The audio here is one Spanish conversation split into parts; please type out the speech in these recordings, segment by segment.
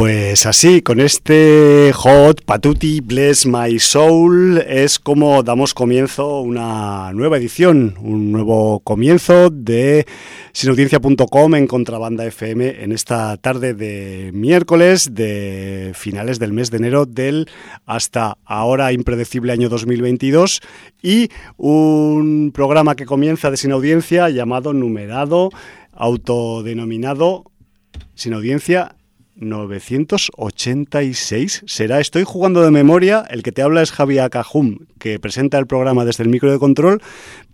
Pues así, con este Hot Patuti Bless My Soul es como damos comienzo una nueva edición, un nuevo comienzo de sinaudiencia.com en Contrabanda FM en esta tarde de miércoles de finales del mes de enero del hasta ahora impredecible año 2022 y un programa que comienza de Sin Audiencia llamado numerado, autodenominado Sin Audiencia 986 será. Estoy jugando de memoria. El que te habla es Javier Cajum, que presenta el programa desde el micro de control,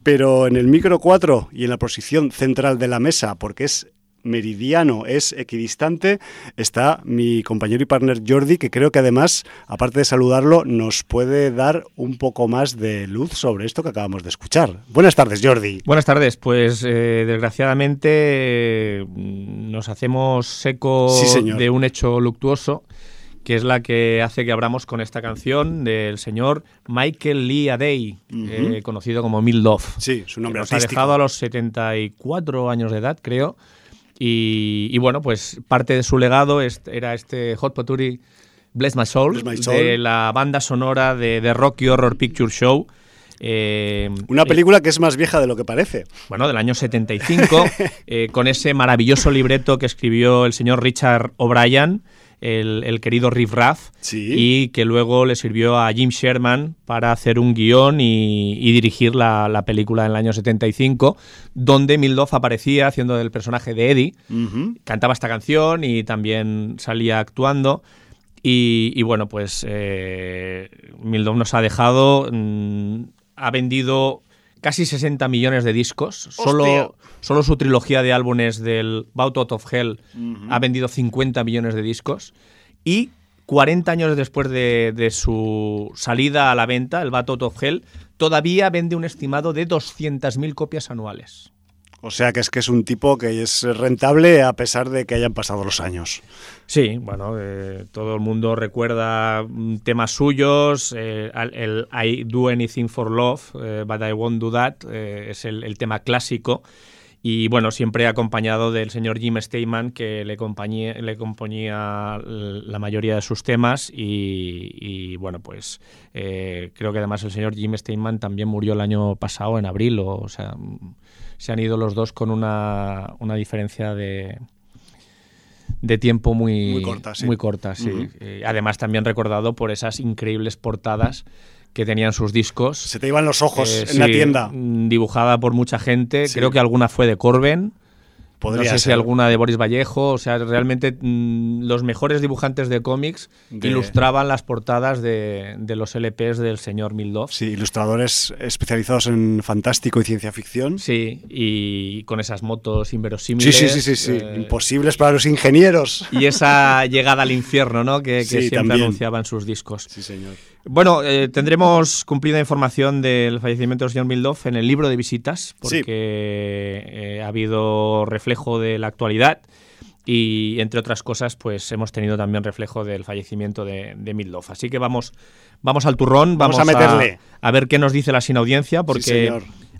pero en el micro 4 y en la posición central de la mesa, porque es meridiano es equidistante, está mi compañero y partner Jordi, que creo que además, aparte de saludarlo, nos puede dar un poco más de luz sobre esto que acabamos de escuchar. Buenas tardes, Jordi. Buenas tardes. Pues eh, desgraciadamente mm, nos hacemos seco de un hecho luctuoso que es la que hace que abramos con esta canción del señor Michael Lee Adey, eh, conocido como Mildoff. Sí, su nombre nos ha dejado a los 74 años de edad, creo. Y, bueno, pues parte de su legado era este Hot Pottery Bless My Soul, de la banda sonora de, The Rocky Horror Picture Show. Eh, Una eh, película que es más vieja de lo que parece. Bueno, del año 75, eh, con ese maravilloso libreto que escribió el señor Richard O'Brien el, querido Riff Raff, y que luego le sirvió a Jim Sherman para hacer un guion y, dirigir la, película en el año 75, donde Mildoff aparecía haciendo el personaje de Eddie, cantaba esta canción y también salía actuando. Y, bueno, pues eh, Mildoff nos ha dejado, mm, ha vendido casi 60 millones de discos. Solo, solo su trilogía de álbumes del Bout Out of Hell ha vendido 50 millones de discos. Y 40 años después de, su salida a la venta, el Bout Out of Hell todavía vende un estimado de 200.000 copias anuales. O sea que es que es un tipo que es rentable a pesar de que hayan pasado los años. Sí, bueno, eh, todo el mundo recuerda mm, temas suyos, eh, el I Do Anything for Love, eh, But I Won't Do That, es el, tema clásico. Y bueno, siempre acompañado del señor Jim Steinman, que le, le componía la mayoría de sus temas. Y, bueno, pues creo que además el señor Jim Steinman también murió el año pasado, en abril, o sea se han ido los dos con una, una diferencia de, de tiempo muy, muy corta. Sí. Muy corta, sí. Eh, además, también recordado por esas increíbles portadas que tenían sus discos. Se te iban los ojos eh, en la tienda. Dibujada por mucha gente. Creo que alguna fue de Corben. No sé si alguna de Boris Vallejo, o sea, realmente mm, los mejores dibujantes de cómics ilustraban las portadas de, los LPs del señor Mildoff. Sí, ilustradores especializados en fantástico y ciencia ficción. Sí, y con esas motos inverosímiles. Sí, sí, sí, sí, eh, imposibles para los ingenieros. Y esa llegada al infierno, ¿no? Que, siempre anunciaban sus discos. Sí, señor. Bueno, eh, tendremos cumplida información del fallecimiento del señor Mildoff en el libro de visitas, porque eh, ha habido reflejo de la actualidad y, entre otras cosas, pues hemos tenido también reflejo del fallecimiento de, de Así que vamos, vamos al turrón, vamos, a meterle. A, ver qué nos dice la sin audiencia, porque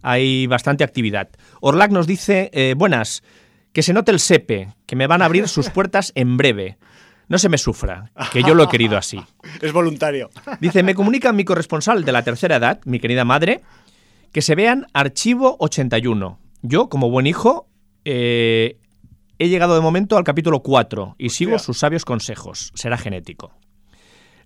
hay bastante actividad. Orlac nos dice, eh, buenas, que se note el SEPE, que me van a abrir sus puertas en breve. No se me sufra, que yo lo he querido así. es voluntario. Dice, me comunica mi corresponsal de la tercera edad, mi querida madre, que se vean Archivo 81. Yo, como buen hijo, eh, he llegado de momento al capítulo 4 y sigo sus sabios consejos. Será genético.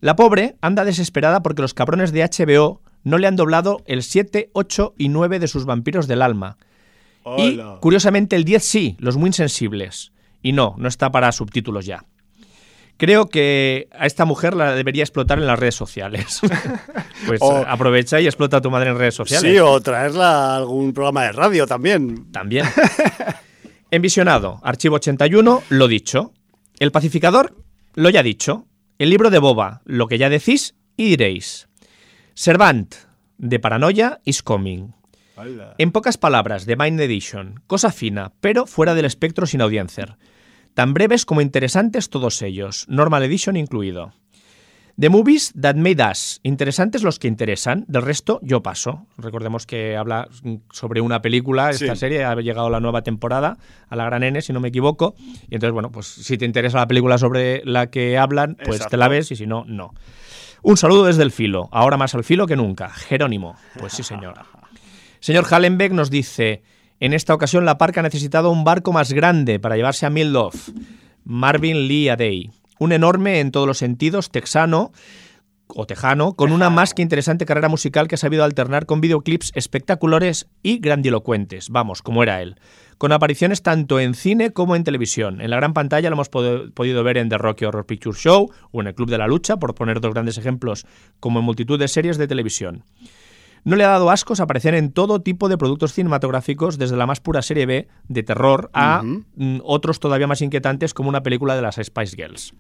La pobre anda desesperada porque los cabrones de HBO no le han doblado el 7, 8 y 9 de sus vampiros del alma. Y, curiosamente, el 10 sí, los muy insensibles. Y no, no está para subtítulos ya. Creo que a esta mujer la debería explotar en las redes sociales. pues aprovecha y explota a tu madre en redes sociales. Sí, o traerla a algún programa de radio también. También. Envisionado, archivo 81, lo dicho. El pacificador, lo ya dicho. El libro de Boba, lo que ya decís y diréis. Servant, de Paranoia is Coming. En pocas palabras, de Mind Edition, cosa fina, pero fuera del espectro sin audiencia tan breves como interesantes todos ellos, Normal Edition incluido. The Movies That Made Us. Interesantes los que interesan, del resto yo paso. Recordemos que habla sobre una película, esta serie, ha llegado la nueva temporada, a la gran N, si no me equivoco. Y entonces, bueno, pues si te interesa la película sobre la que hablan, pues te la ves y si no, no. Un saludo desde el filo, ahora más al filo que nunca. Jerónimo. Pues sí, señor. Señor Hallenbeck nos dice, en esta ocasión, la parca ha necesitado un barco más grande para llevarse a Mildoff, Marvin Lee Adey. Un enorme, en todos los sentidos, texano o tejano, con una más que interesante carrera musical que ha sabido alternar con videoclips espectaculares y grandilocuentes, vamos, como era él, con apariciones tanto en cine como en televisión. En la gran pantalla lo hemos podido ver en The Rocky Horror Picture Show o en el Club de la Lucha, por poner dos grandes ejemplos, como en multitud de series de televisión. No le ha dado ascos aparecer en todo tipo de productos cinematográficos, desde la más pura serie B de terror a mm, otros todavía más inquietantes como una película de las Spice Girls.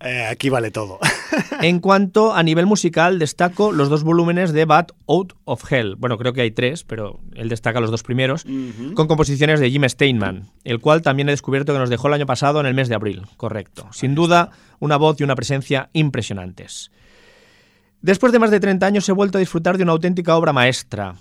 Eh, aquí vale todo. en cuanto a nivel musical, destaco los dos volúmenes de Bad Out of Hell. Bueno, creo que hay tres, pero él destaca los dos primeros, con composiciones de Jim Steinman, el cual también he descubierto que nos dejó el año pasado en el mes de abril. Correcto. Sin duda, una voz y una presencia impresionantes. Después de más de 30 años he vuelto a disfrutar de una auténtica obra maestra,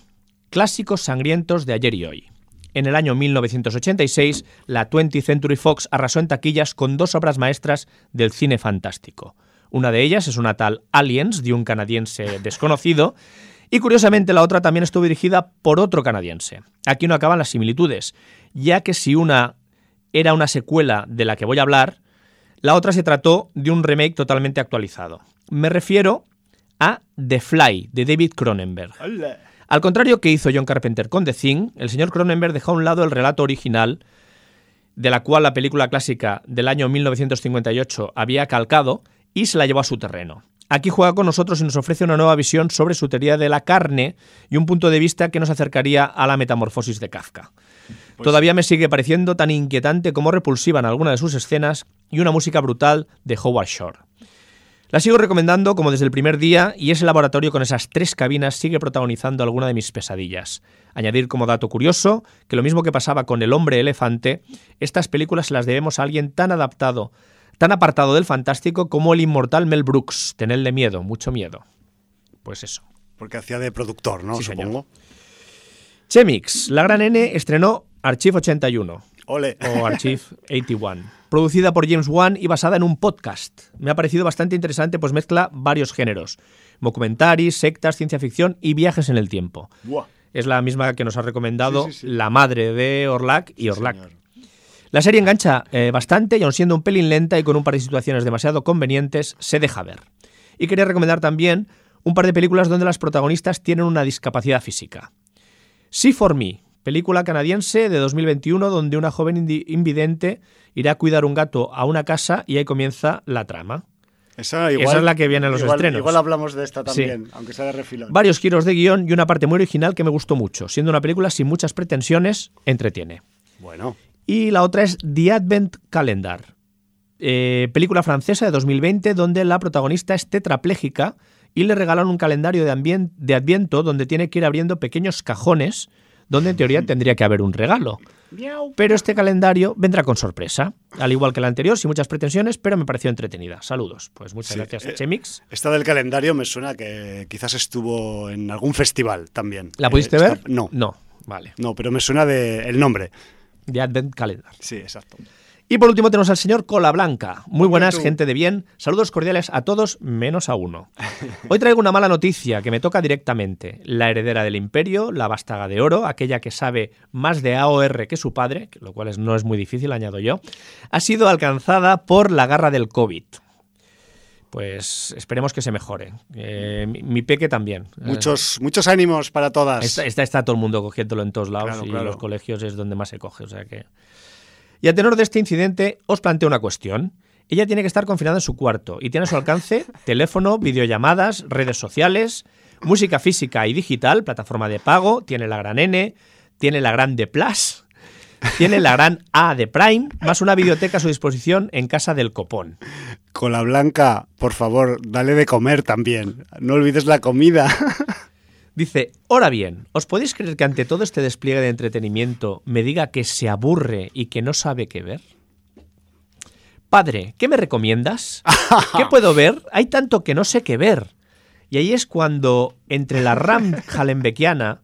Clásicos sangrientos de ayer y hoy. En el año 1986, la 20th Century Fox arrasó en taquillas con dos obras maestras del cine fantástico. Una de ellas es una tal Aliens, de un canadiense desconocido, y curiosamente la otra también estuvo dirigida por otro canadiense. Aquí no acaban las similitudes, ya que si una era una secuela de la que voy a hablar, la otra se trató de un remake totalmente actualizado. Me refiero a The Fly, de David Cronenberg. Al contrario que hizo John Carpenter con The Thing, el señor Cronenberg dejó a un lado el relato original, de la cual la película clásica del año 1958 había calcado, y se la llevó a su terreno. Aquí juega con nosotros y nos ofrece una nueva visión sobre su teoría de la carne y un punto de vista que nos acercaría a la metamorfosis de Kafka. Pues Todavía me sigue pareciendo tan inquietante como repulsiva en alguna de sus escenas y una música brutal de Howard Shore. La sigo recomendando como desde el primer día y ese laboratorio con esas tres cabinas sigue protagonizando alguna de mis pesadillas. Añadir como dato curioso que lo mismo que pasaba con El hombre elefante, estas películas las debemos a alguien tan adaptado, tan apartado del fantástico como el inmortal Mel Brooks. Tenedle miedo, mucho miedo. Pues eso. Porque hacía de productor, ¿no? Sí, Supongo. Chemix, la gran N estrenó Archive 81. Ole. O Archive 81 producida por James Wan y basada en un podcast. Me ha parecido bastante interesante, pues mezcla varios géneros: documentaris, sectas, ciencia ficción y viajes en el tiempo. Es la misma que nos ha recomendado la madre de Orlac y Orlac. La serie engancha eh, bastante y aun siendo un pelín lenta y con un par de situaciones demasiado convenientes, se deja ver. Y quería recomendar también un par de películas donde las protagonistas tienen una discapacidad física. See for Me, película canadiense de 2021 donde una joven invidente irá a cuidar un gato a una casa y ahí comienza la trama. Esa, es la que viene en los estrenos. Igual hablamos de esta también, aunque sea de refilón. Varios giros de guion y una parte muy original que me gustó mucho. Siendo una película sin muchas pretensiones, entretiene. Bueno. Y la otra es The Advent Calendar. Eh, película francesa de 2020 donde la protagonista es tetrapléjica y le regalan un calendario de, de Adviento donde tiene que ir abriendo pequeños cajones donde en teoría tendría que haber un regalo. Pero este calendario vendrá con sorpresa, al igual que el anterior, sin muchas pretensiones, pero me pareció entretenida. Saludos. Pues muchas gracias a eh, Chemix. Esta del calendario me suena que quizás estuvo en algún festival también. ¿La pudiste eh, ver? No. No, vale. No, pero me suena de el nombre. De Advent Calendar. Sí, exacto. Y por último tenemos al señor Cola Blanca. Muy buenas, gente de bien. Saludos cordiales a todos, menos a uno. Hoy traigo una mala noticia que me toca directamente. La heredera del imperio, la vástaga de oro, aquella que sabe más de AOR que su padre, lo cual no es muy difícil, añado yo, ha sido alcanzada por la garra del COVID. Pues esperemos que se mejore. Eh, mi, peque también. Muchos, muchos ánimos para todas. Está, está, todo el mundo cogiéndolo en todos lados y los colegios es donde más se coge. O sea que. Y a tenor de este incidente, os planteo una cuestión. Ella tiene que estar confinada en su cuarto y tiene a su alcance teléfono, videollamadas, redes sociales, música física y digital, plataforma de pago, tiene la gran N, tiene la gran D Plus, tiene la gran A de Prime, más una biblioteca a su disposición en casa del copón. Con la blanca, por favor, dale de comer también. No olvides la comida. Dice, ahora bien, ¿os podéis creer que ante todo este despliegue de entretenimiento me diga que se aburre y que no sabe qué ver? Padre, ¿qué me recomiendas? ¿Qué puedo ver? Hay tanto que no sé qué ver. Y ahí es cuando entre la RAM jalenbeckiana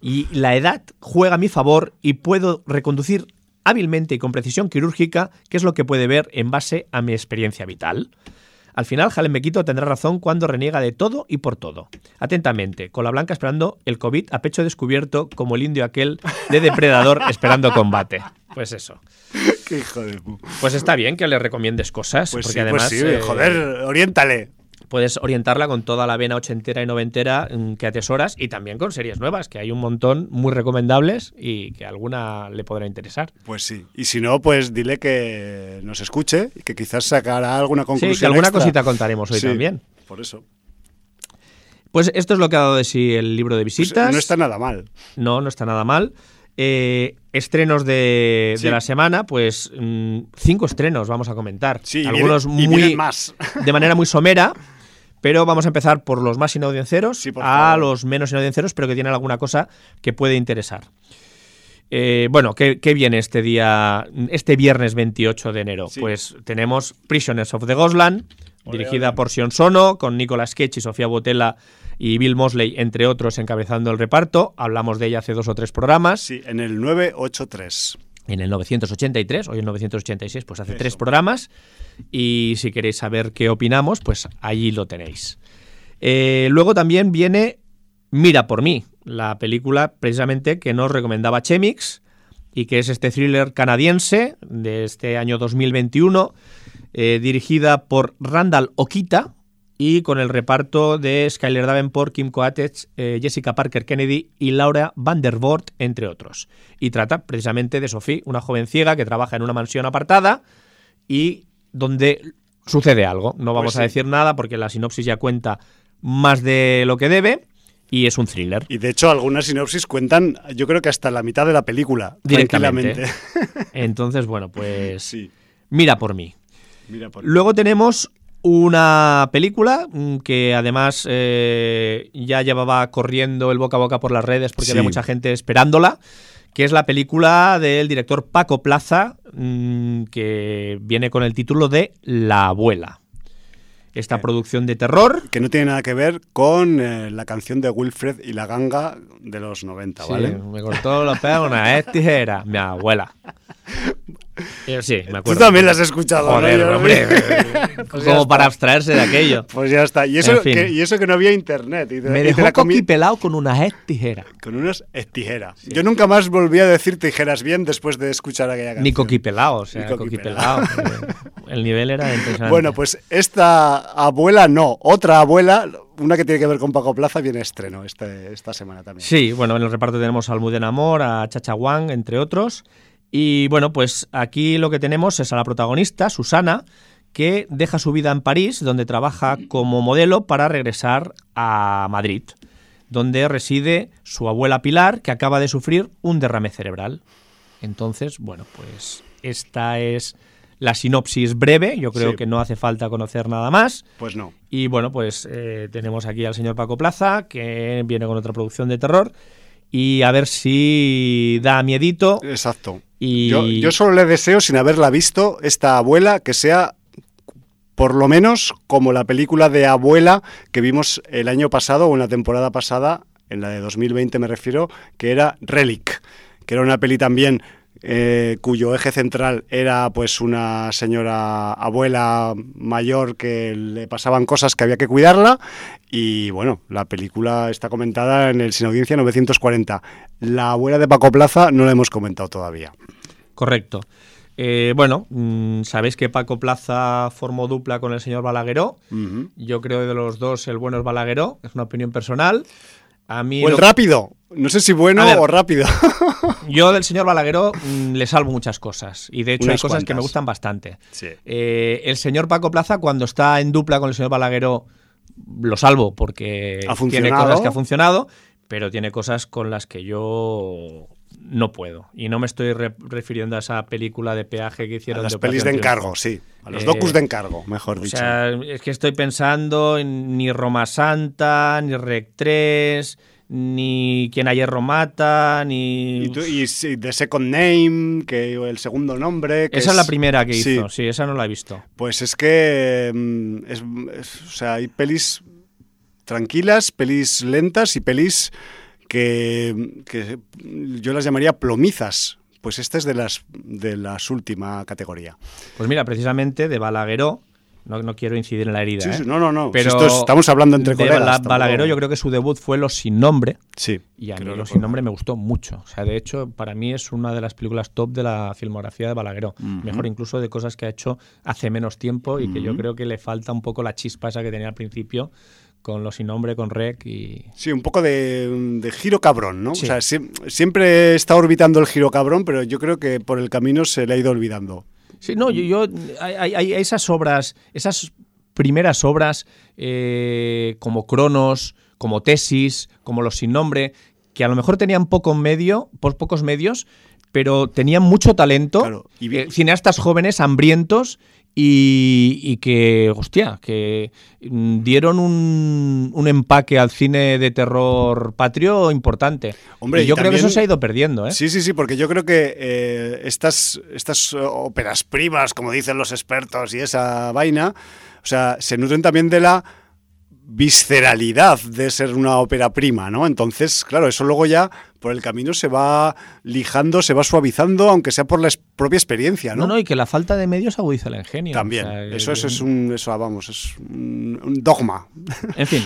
y la edad juega a mi favor y puedo reconducir hábilmente y con precisión quirúrgica qué es lo que puede ver en base a mi experiencia vital. Al final, Jalen Mequito tendrá razón cuando reniega de todo y por todo. Atentamente, con la blanca esperando el COVID a pecho descubierto como el indio aquel de depredador esperando combate. Pues eso. Qué hijo de Pues está bien que le recomiendes cosas. Pues porque sí, pues además, sí, eh, joder, oriéntale puedes orientarla con toda la vena ochentera y noventera mm, que atesoras y también con series nuevas, que hay un montón muy recomendables y que alguna le podrá interesar. Pues sí, y si no, pues dile que nos escuche y que quizás sacará alguna conclusión. Sí, que alguna cosita contaremos hoy también. Por eso. Pues esto es lo que ha dado de sí el libro de pues visitas. no está nada mal. No, no está nada mal. Eh, estrenos de, la semana, pues mm, cinco estrenos vamos a comentar. Sí, algunos muy más. de manera muy somera. Pero vamos a empezar por los más inaudiencieros a los menos inaudienciaros, pero que tienen alguna cosa que puede interesar. Eh, bueno, ¿qué, viene este día, este viernes 28 de enero? Pues tenemos Prisoners of the Ghostland, dirigida por Sion Sono, con Nicolas Cage y Sofía Botella y Bill Mosley, entre otros, encabezando el reparto. Hablamos de ella hace dos o tres programas. Sí, en el 983 en el 983, hoy en 986, pues hace tres programas. Y si queréis saber qué opinamos, pues allí lo tenéis. Eh, luego también viene Mira por mí, la película precisamente que nos recomendaba Chemix y que es este thriller canadiense de este año 2021, eh, dirigida por Randall Okita, y con el reparto de Skyler Davenport, Kim Coates, eh, Jessica Parker Kennedy y Laura Vandervoort, entre otros. Y trata precisamente de Sophie, una joven ciega que trabaja en una mansión apartada y donde sucede algo. No vamos pues a decir nada porque la sinopsis ya cuenta más de lo que debe y es un thriller. Y de hecho algunas sinopsis cuentan, yo creo que hasta la mitad de la película, directamente. Entonces, bueno, pues mira por mí. Mira por Luego tenemos una película mm, que además eh, ya llevaba corriendo el boca a boca por las redes porque había mucha gente esperándola, que es la película del director Paco Plaza, mm, que viene con el título de La abuela. Esta producción de terror. Que no tiene nada que ver con eh, la canción de Wilfred y la ganga de los 90, ¿vale? me cortó pelos una tijera, mi abuela. Eh, sí, me acuerdo. Tú también las has escuchado. Joder, hombre. Pues como para abstraerse de aquello. Pues ya está. Y eso, que, y eso que no había internet. me dejó pelado con unas tijeras. Con unas tijeras. Yo nunca más volví a decir tijeras bien después de escuchar aquella canción. Ni coquipelado, o sea, coquipelado. el nivel era impresionante. Bueno, pues esta abuela no, otra abuela, una que tiene que ver con Paco Plaza, viene estreno este, esta semana también. Sí, bueno, en el reparto tenemos a Almudena Amor, a Chacha Wang, entre otros. Y bueno, pues aquí lo que tenemos es a la protagonista, Susana, que deja su vida en París, donde trabaja como modelo para regresar a Madrid, donde reside su abuela Pilar, que acaba de sufrir un derrame cerebral. Entonces, bueno, pues esta es la sinopsis breve, yo creo que no hace falta conocer nada más. Pues no. Y bueno, pues eh, tenemos aquí al señor Paco Plaza, que viene con otra producción de terror, y a ver si da miedito. Exacto. Yo, solo le deseo, sin haberla visto, esta abuela que sea por lo menos como la película de abuela que vimos el año pasado o en la temporada pasada, en la de 2020 me refiero, que era Relic, que era una peli también eh, cuyo eje central era pues una señora abuela mayor que le pasaban cosas que había que cuidarla y bueno, la película está comentada en el Sin Audiencia 940. La abuela de Paco Plaza no la hemos comentado todavía. Correcto. Eh, bueno, mm, sabéis que Paco Plaza formó dupla con el señor Balagueró. Yo creo que de los dos el bueno es Balagueró, es una opinión personal. A mí o el rápido. No sé si bueno o rápido. yo del señor Balagueró mm, le salvo muchas cosas. Y de hecho hay cosas que me gustan bastante. Eh, el señor Paco Plaza, cuando está en dupla con el señor Balagueró, lo salvo porque tiene cosas que ha funcionado, pero tiene cosas con las que yo no puedo. Y no me estoy refiriendo a esa película de peaje que hicieron. A las pelis de encargo, sí. A los docus de encargo, mejor dicho. O sea, es que estoy pensando en ni Roma Santa, ni Rec 3, ni Quien ayer mata, ni... Y, The Second Name, que el segundo nombre... esa es, la primera que hizo, sí. esa no la he visto. Pues es que... Mm, o sea, hay pelis tranquilas, pelis lentas y pelis que, yo las llamaría plomizas. Pues esta es de las de las última categoría. Pues mira, precisamente de Balagueró, no, quiero incidir en la herida. Sí, ¿eh? no, no, no. Pero estamos hablando entre colegas. Balagueró, yo creo que su debut fue Los sin nombre. Sí. Y a mí Los sin nombre me gustó mucho. O sea, de hecho, para mí es una de las películas top de la filmografía de Balagueró. Mejor incluso de cosas que ha hecho hace menos tiempo y que yo creo que le falta un poco la chispa esa que tenía al principio con los sin nombre, con Rec y... Sí, un poco de, giro cabrón, ¿no? O sea, siempre está orbitando el giro cabrón, pero yo creo que por el camino se le ha ido olvidando. Sí, no, yo, hay, esas obras, esas primeras obras eh, como Cronos, como Tesis, como Los sin nombre, que a lo mejor tenían poco medio, pocos medios, pero tenían mucho talento. y eh, cineastas jóvenes, hambrientos y, que, hostia, que dieron un, empaque al cine de terror patrio importante. Hombre, y yo creo que eso se ha ido perdiendo, ¿eh? Sí, sí, sí, porque yo creo que eh, estas, estas óperas primas, como dicen los expertos, y esa vaina, o sea, se nutren también de la visceralidad de ser una ópera prima, ¿no? Entonces, claro, eso luego ya por el camino se va lijando, se va suavizando, aunque sea por la propia experiencia, ¿no? No, no, y que la falta de medios agudiza el ingenio. También, eso, es, un, eso, vamos, es un, dogma. En fin,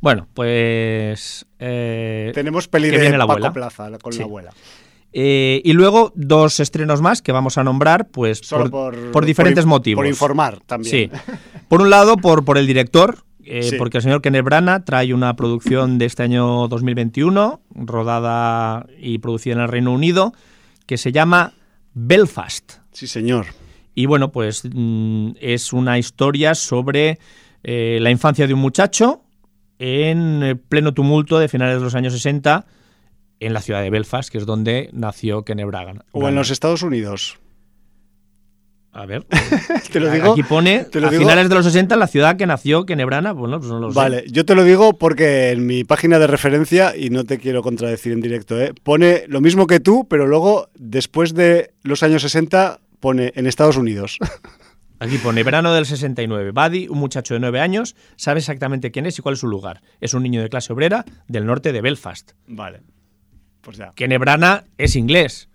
bueno, pues... Eh, Tenemos peli de la Paco Plaza con la abuela. Eh, y luego dos estrenos más que vamos a nombrar, pues por, diferentes motivos. Por informar también. Sí. Por un lado, por, por el director, eh, porque el señor Kenneth Branagh trae una producción de este año 2021, rodada y producida en el Reino Unido, que se llama Belfast. Sí, señor. Y bueno, pues mm, es una historia sobre eh, la infancia de un muchacho en eh, pleno tumulto de finales de los años 60 en la ciudad de Belfast, que es donde nació Kenneth Branagh. O en los Estados Unidos. A ver, te lo digo. Aquí pone a finales de los 60 la ciudad que nació Kenebrana, bueno, pues no lo sé. Vale, yo te lo digo porque en mi página de referencia, y no te quiero contradecir en directo, ¿eh? pone lo mismo que tú, pero luego, después de los años 60, pone en Estados Unidos. Aquí pone verano del 69. Buddy, un muchacho de 9 años, sabe exactamente quién es y cuál es su lugar. Es un niño de clase obrera del norte de Belfast. Vale. Pues ya. Kenebrana es inglés.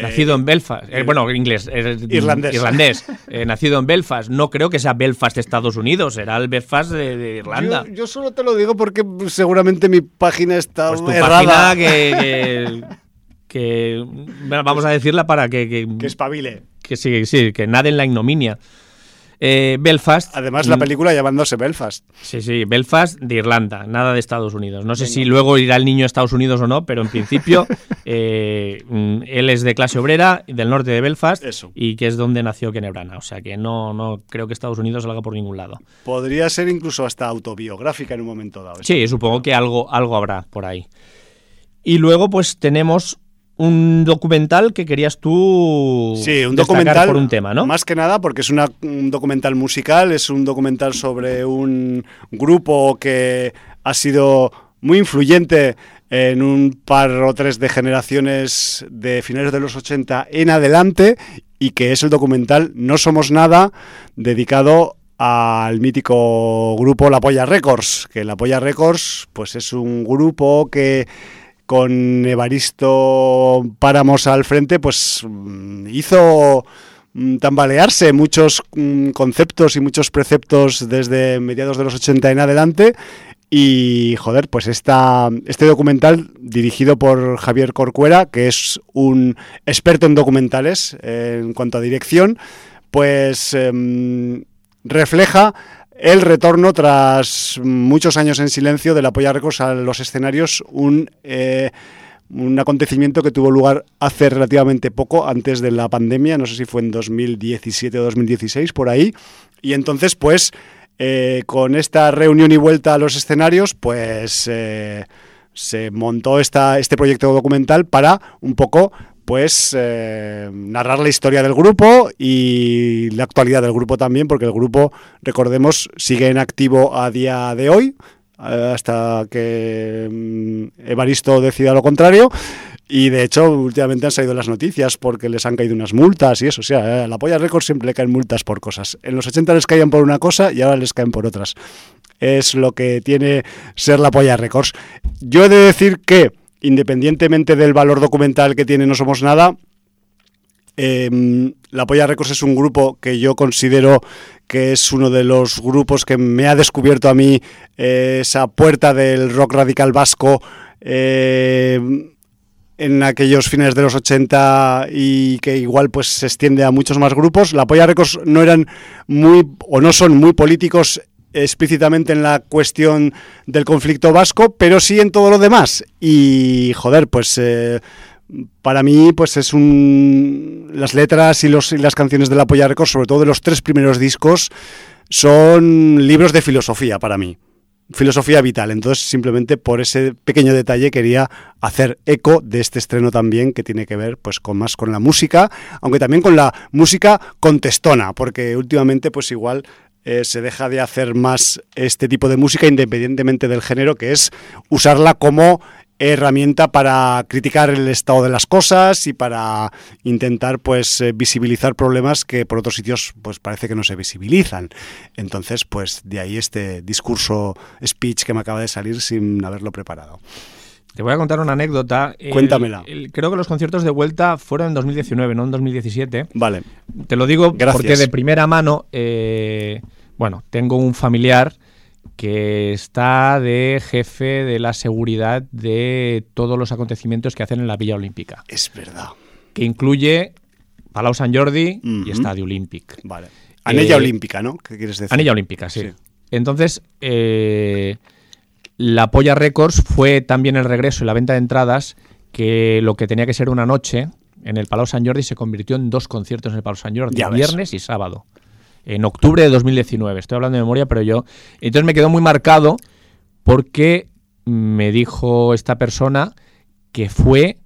Nacido en Belfast, eh, bueno, inglés, irlandés, irlandés nacido en Belfast. No creo que sea Belfast, Estados Unidos, será el Belfast de, Irlanda. Yo, solo te lo digo porque seguramente mi página está pues tu Página que, que, vamos a decirla para que que, que espabile, que sí, sí, que nade en la ignominia. Eh, Belfast. Además, la mm, película llamándose Belfast. Sí, sí, Belfast de Irlanda, nada de Estados Unidos. No sé si luego irá el niño a Estados Unidos o no, pero en principio eh, mm, él es de clase obrera del norte de Belfast y que es donde nació Kenebrana. O sea que no, no creo que Estados Unidos salga por ningún lado. Podría ser incluso hasta autobiográfica en un momento dado. Sí, supongo que algo, algo habrá por ahí. Y luego, pues tenemos un documental que querías tú sí, un documental por un tema, ¿no? Más que nada porque es un documental musical, es un documental sobre un grupo que ha sido muy influyente en un par o tres de generaciones de finales de los 80 en adelante y que es el documental No Somos Nada dedicado al mítico grupo La Polla Records, que La Polla Records pues es un grupo que con Evaristo Páramos al frente, pues mm, hizo mm, tambalearse muchos mm, conceptos y muchos preceptos desde mediados de los 80 en adelante. Y joder, pues esta, este documental dirigido por Javier Corcuera, que es un experto en documentales en cuanto a dirección, pues em, refleja el retorno tras muchos años en silencio de la Polla Records a los escenarios, un, eh, un acontecimiento que tuvo lugar hace relativamente poco, antes de la pandemia, no sé si fue en 2017 o 2016, por ahí, y entonces pues eh, con esta reunión y vuelta a los escenarios, pues... Eh, se montó esta, este proyecto documental para un poco pues eh, narrar la historia del grupo y la actualidad del grupo también, porque el grupo, recordemos, sigue en activo a día de hoy, eh, hasta que mm, Evaristo decida lo contrario. Y de hecho, últimamente han salido las noticias porque les han caído unas multas y eso. O sea, a la Polla Records siempre le caen multas por cosas. En los 80 les caían por una cosa y ahora les caen por otras. Es lo que tiene ser la Polla Records. Yo he de decir que independientemente del valor documental que tiene No Somos Nada, em, La Polla Records es un grupo que yo considero que es uno de los grupos que me ha descubierto a mí eh, esa puerta del rock radical vasco em, en aquellos fines de los 80 y que igual pues se extiende a muchos más grupos. La Polla Records no eran muy o no son muy políticos explícitamente en la cuestión del conflicto vasco, pero sí en todo lo demás. Y joder, pues eh, para mí pues es un las letras y, los, y las canciones de la Polla Records, sobre todo de los tres primeros discos, son libros de filosofía para mí. Filosofía vital. Entonces, simplemente por ese pequeño detalle quería hacer eco de este estreno también que tiene que ver pues con más con la música, aunque también con la música contestona, porque últimamente pues igual eh, se deja de hacer más este tipo de música independientemente del género, que es usarla como herramienta para criticar el estado de las cosas y para intentar pues eh, visibilizar problemas que por otros sitios pues parece que no se visibilizan. Entonces, pues de ahí este discurso speech que me acaba de salir sin haberlo preparado. Te voy a contar una anécdota. Cuéntamela. creo que los conciertos de vuelta fueron en 2019, no en 2017. Vale. Te lo digo porque de primera mano eh, bueno, tengo un familiar que está de jefe de la seguridad de todos los acontecimientos que hacen en la Villa Olímpica. Es verdad. Que incluye Palau San Jordi y Estadio Olímpic. Vale. Anella eh, Olímpica, ¿no? ¿Qué quieres decir? Anella Olímpica, sí. Entonces, eh, la Polla Records fue también el regreso y la venta de entradas que lo que tenía que ser una noche en el Palau San Jordi se convirtió en dos conciertos en el Palau San Jordi, viernes y sábado en octubre de 2019. Estoy hablando de memoria, pero yo... Entonces me quedó muy marcado porque me dijo esta persona que fue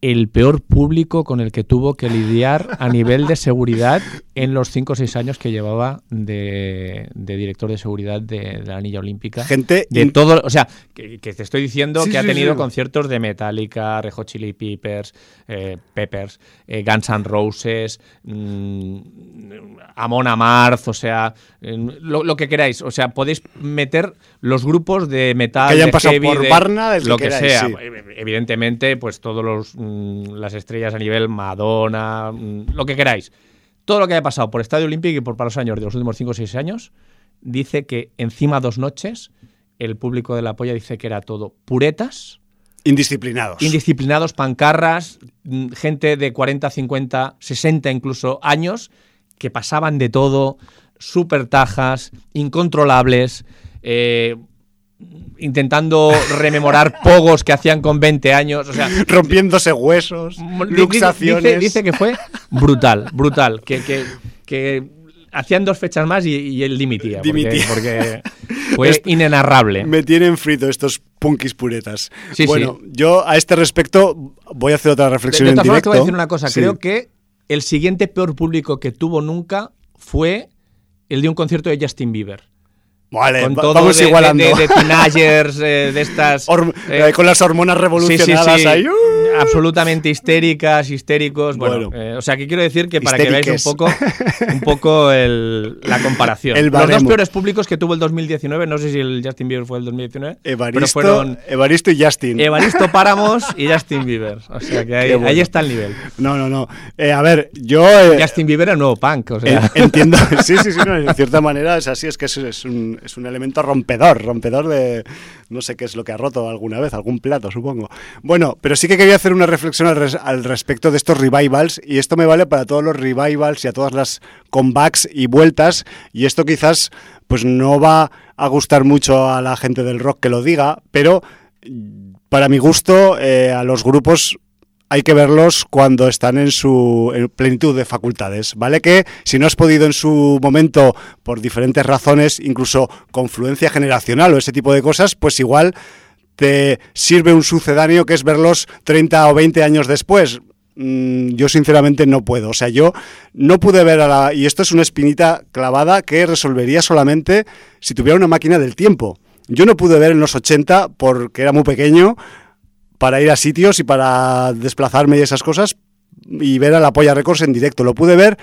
el peor público con el que tuvo que lidiar a nivel de seguridad en los 5 o 6 años que llevaba de, director de seguridad de, la Anilla Olímpica. Gente. De todo. O sea, que, te estoy diciendo que ha tenido conciertos de Metallica, Rejo Chili Peppers, eh, Peppers, eh, Guns N' Roses, mmm, Amon Amarth, o sea, lo, que queráis. O sea, podéis meter los grupos de metal, que hayan pasado por de, Barna, lo que, sea. Evidentemente, pues todos los mm, las estrellas a nivel Madonna, mm, lo que queráis. Todo lo que haya pasado por Estadio Olímpico y por los años de los últimos 5 o 6 años, dice que encima dos noches el público de la polla dice que era todo puretas. Indisciplinados. Indisciplinados, pancarras, mm, gente de 40, 50, 60 incluso años que pasaban de todo, súper tajas, incontrolables, eh, intentando rememorar pogos que hacían con 20 años, o sea, rompiéndose huesos, luxaciones. Dice, que fue brutal, brutal, que, que, hacían dos fechas más y, él dimitía, Porque, fue inenarrable. Me tienen frito estos punkis puretas. bueno, yo a este respecto voy a hacer otra reflexión de, en directo. Te voy a decir una cosa, creo que el siguiente peor público que tuvo nunca fue el de un concierto de Justin Bieber. Vale, con todo vamos de, igualando. De, de, teenagers, eh, de estas... Eh, con las hormonas revolucionadas ahí. ¡uh! Absolutamente histéricas, histéricos. Bueno, eh, o sea, que quiero decir que para que veáis un poco, un poco la comparación. Los dos peores públicos que tuvo el 2019, no sé si el Justin Bieber fue el 2019, Evaristo, pero fueron Evaristo y Justin. Evaristo Páramos y Justin Bieber. O sea, que ahí, está el nivel. No, no, no. Eh, a ver, yo... Eh, Justin Bieber el nuevo punk, o sea. Entiendo, sí, sí, sí, en cierta manera es así, es que es, un, es un elemento rompedor, rompedor de... No sé qué es lo que ha roto alguna vez, algún plato, supongo. Bueno, pero sí que quería hacer una reflexión al, respecto de estos revivals, y esto me vale para todos los revivals y a todas las comebacks y vueltas, y esto quizás pues no va a gustar mucho a la gente del rock que lo diga, pero para mi gusto eh, a los grupos hay que verlos cuando están en su plenitud de facultades, ¿vale? Que si no has podido en su momento, por diferentes razones, incluso confluencia generacional o ese tipo de cosas, pues igual te sirve un sucedáneo que es verlos 30 o 20 años después. Mm, yo sinceramente no puedo. O sea, yo no pude ver a la... Y esto es una espinita clavada que resolvería solamente si tuviera una máquina del tiempo. Yo no pude ver en los 80 porque era muy pequeño para ir a sitios y para desplazarme y esas cosas y ver a la Polla Records en directo. Lo pude ver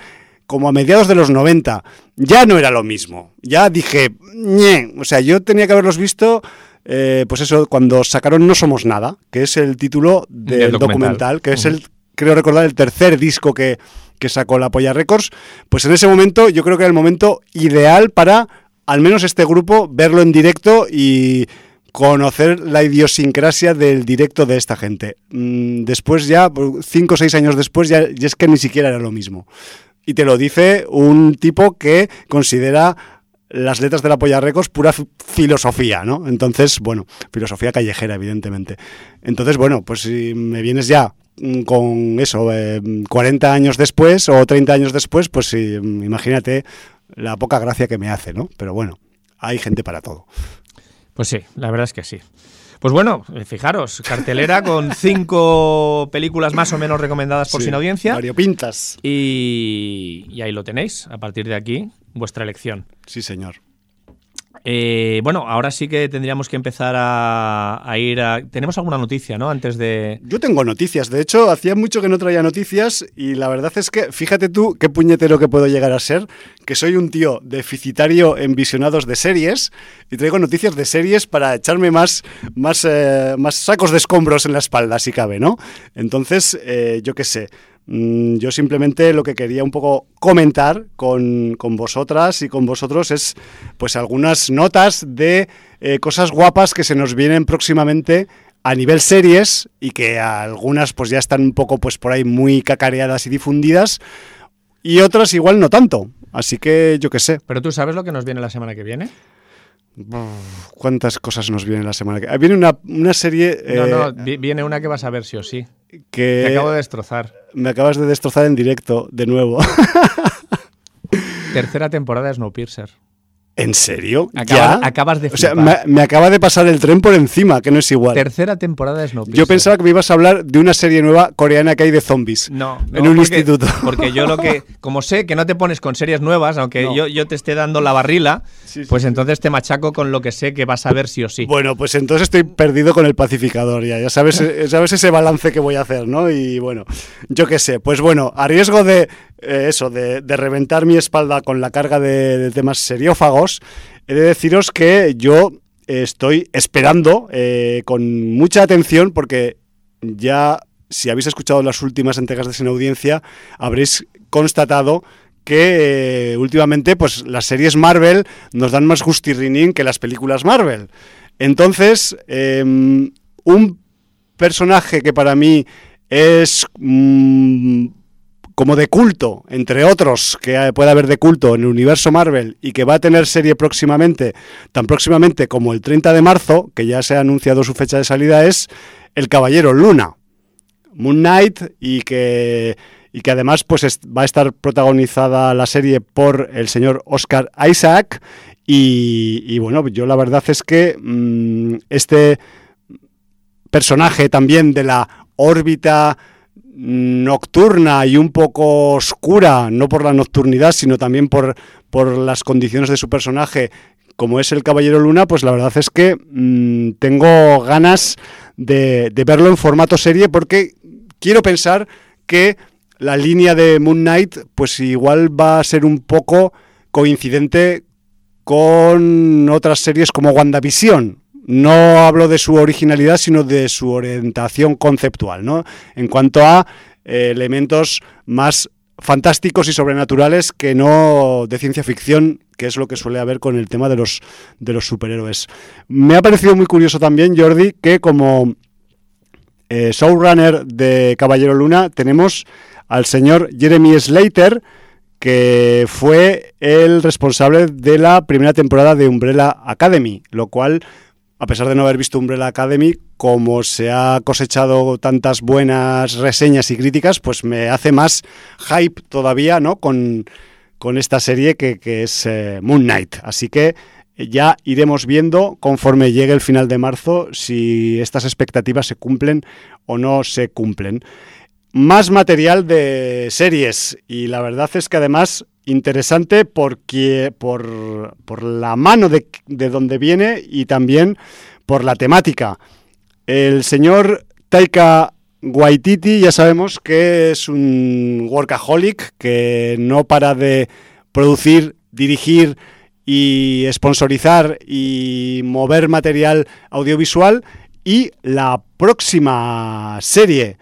como a mediados de los 90. Ya no era lo mismo. Ya dije, Ñe. o sea, yo tenía que haberlos visto, eh, pues eso, cuando sacaron No Somos Nada, que es el título del documental. que es el, creo recordar, el tercer disco que, que sacó la Polla Records. Pues en ese momento yo creo que era el momento ideal para, al menos este grupo, verlo en directo y conocer la idiosincrasia del directo de esta gente. Mm, después ya, cinco o seis años después, ya, es que ni siquiera era lo mismo. Y te lo dice un tipo que considera las letras de la Polla Records pura filosofía, ¿no? Entonces, bueno, filosofía callejera, evidentemente. Entonces, bueno, pues si me vienes ya mm, con eso, 40 eh, años después o 30 años después, pues sí, mm, imagínate la poca gracia que me hace, ¿no? Pero bueno, hay gente para todo. Pues sí, la verdad es que sí. Pues bueno, eh, fijaros, cartelera con cinco películas más o menos recomendadas por sin audiencia. Variopintas. Y, y ahí lo tenéis, a partir de aquí, vuestra elección. Sí, señor. Eh, bueno, ahora sí que tendríamos que empezar a, ir a... Tenemos alguna noticia, ¿no? Antes de... Yo tengo noticias. De hecho, hacía mucho que no traía noticias y la verdad es que, fíjate tú qué puñetero que puedo llegar a ser, que soy un tío deficitario en visionados de series y traigo noticias de series para echarme más, más, eh, más sacos de escombros en la espalda, si cabe, ¿no? Entonces, eh, yo qué sé. Mm, yo simplemente lo que quería un poco comentar con, vosotras y con vosotros es pues algunas notas de eh, cosas guapas que se nos vienen próximamente a nivel series y que algunas pues ya están un poco pues por ahí muy cacareadas y difundidas y otras igual no tanto. Así que yo qué sé. Pero tú sabes lo que nos viene la semana que viene? ¿Cuántas cosas nos vienen la semana que viene? Viene una, una serie... No, no, eh, viene una que vas a ver sí o sí. Que Te acabo de destrozar. Me acabas de destrozar en directo, de nuevo. Tercera temporada de Snowpiercer. ¿En serio? acabas de O sea, me, acaba de pasar el tren por encima, que no es igual. Tercera temporada de Snowpiercer. Yo pensaba que me ibas a hablar de una serie nueva coreana que hay de zombies. No, en un instituto. Porque yo lo que, como sé que no te pones con series nuevas, aunque yo, yo te esté dando la barrila, pues entonces te machaco con lo que sé que vas a ver sí o sí. Bueno, pues entonces estoy perdido con el pacificador ya. Ya sabes, sabes ese balance que voy a hacer, ¿no? Y bueno, yo qué sé. Pues bueno, a riesgo de eh, eso, de, reventar mi espalda con la carga de, de temas seriófagos he de deciros que yo estoy esperando eh, con mucha atención porque ya si habéis escuchado las últimas entregas de Sin Audiencia, habréis constatado que eh, últimamente pues las series Marvel nos dan más justirrinín que las películas Marvel. Entonces, em, un personaje que para mí es mm, como de culto, entre otros que puede haber de culto en el universo Marvel y que va a tener serie próximamente, tan próximamente como el 30 de marzo, que ya se ha anunciado su fecha de salida, es El Caballero Luna, Moon Knight, y que y que además pues va a estar protagonizada la serie por el señor Oscar Isaac. Y, bueno, yo la verdad es que mm, este personaje también de la órbita nocturna y un poco oscura, no por la nocturnidad, sino también por, por las condiciones de su personaje, como es el Caballero Luna, pues la verdad es que mm, tengo ganas de, de verlo en formato serie porque quiero pensar que la línea de Moon Knight, pues igual va a ser un poco coincidente con otras series como WandaVision. No hablo de su originalidad, sino de su orientación conceptual, ¿no? En cuanto a eh, elementos más fantásticos y sobrenaturales que no de ciencia ficción, que es lo que suele haber con el tema de los, de los superhéroes. Me ha parecido muy curioso también, Jordi, que como eh, showrunner de Caballero Luna tenemos al señor Jeremy Slater, que fue el responsable de la primera temporada de Umbrella Academy, lo cual, a pesar de no haber visto Umbrella Academy, como se ha cosechado tantas buenas reseñas y críticas, pues me hace más hype todavía, ¿no? Con, con esta serie que, es eh, Moon Knight. Así que ya iremos viendo conforme llegue el final de marzo si estas expectativas se cumplen o no se cumplen más material de series y la verdad es que además interesante porque por, por la mano de, de, donde viene y también por la temática. El señor Taika Waititi ya sabemos que es un workaholic que no para de producir, dirigir y sponsorizar y mover material audiovisual y la próxima serie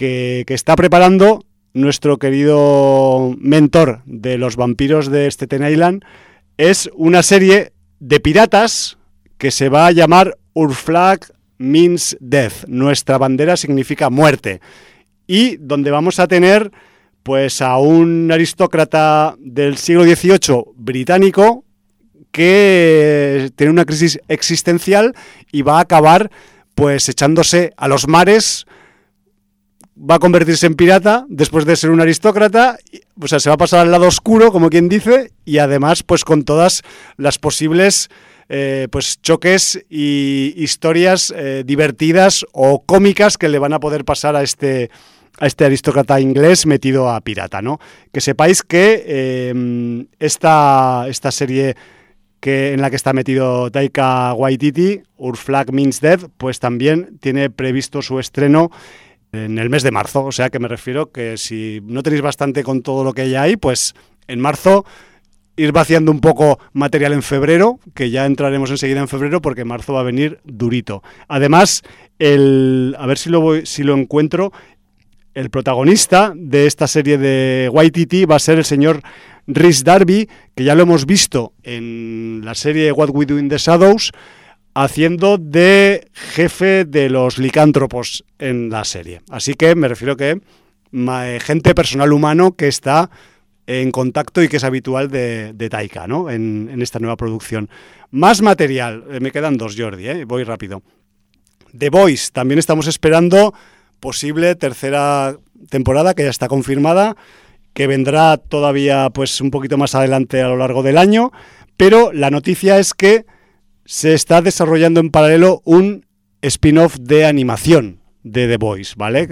que, está preparando nuestro querido mentor de los vampiros de Staten Island es una serie de piratas que se va a llamar Our Flag Means Death. Nuestra bandera significa muerte. Y donde vamos a tener pues a un aristócrata del siglo XVIII británico que tiene una crisis existencial y va a acabar pues echándose a los mares va a convertirse en pirata después de ser un aristócrata, o sea, se va a pasar al lado oscuro, como quien dice, y además, pues con todas las posibles eh, pues choques y historias eh, divertidas o cómicas que le van a poder pasar a este a este aristócrata inglés metido a pirata, ¿no? Que sepáis que eh, esta, esta serie que en la que está metido Taika Waititi, Our Flag Means Dead, pues también tiene previsto su estreno en el mes de marzo. O sea que me refiero que si no tenéis bastante con todo lo que hay ahí, pues en marzo ir vaciando un poco material en febrero, que ya entraremos enseguida en febrero porque marzo va a venir durito. Además, el, a ver si lo, voy, si lo encuentro, el protagonista de esta serie de YTT va a ser el señor Rhys Darby, que ya lo hemos visto en la serie What We Do in the Shadows, haciendo de jefe de los licántropos en la serie. Así que me refiero que eh, gente personal humano que está en contacto y que es habitual de, Taika, ¿no? En, esta nueva producción. Más material, eh, me quedan dos, Jordi, ¿eh? voy rápido. The Voice, también estamos esperando posible tercera temporada que ya está confirmada, que vendrá todavía pues un poquito más adelante a lo largo del año, pero la noticia es que se está desarrollando en paralelo un spin-off de animación de The Voice, ¿vale?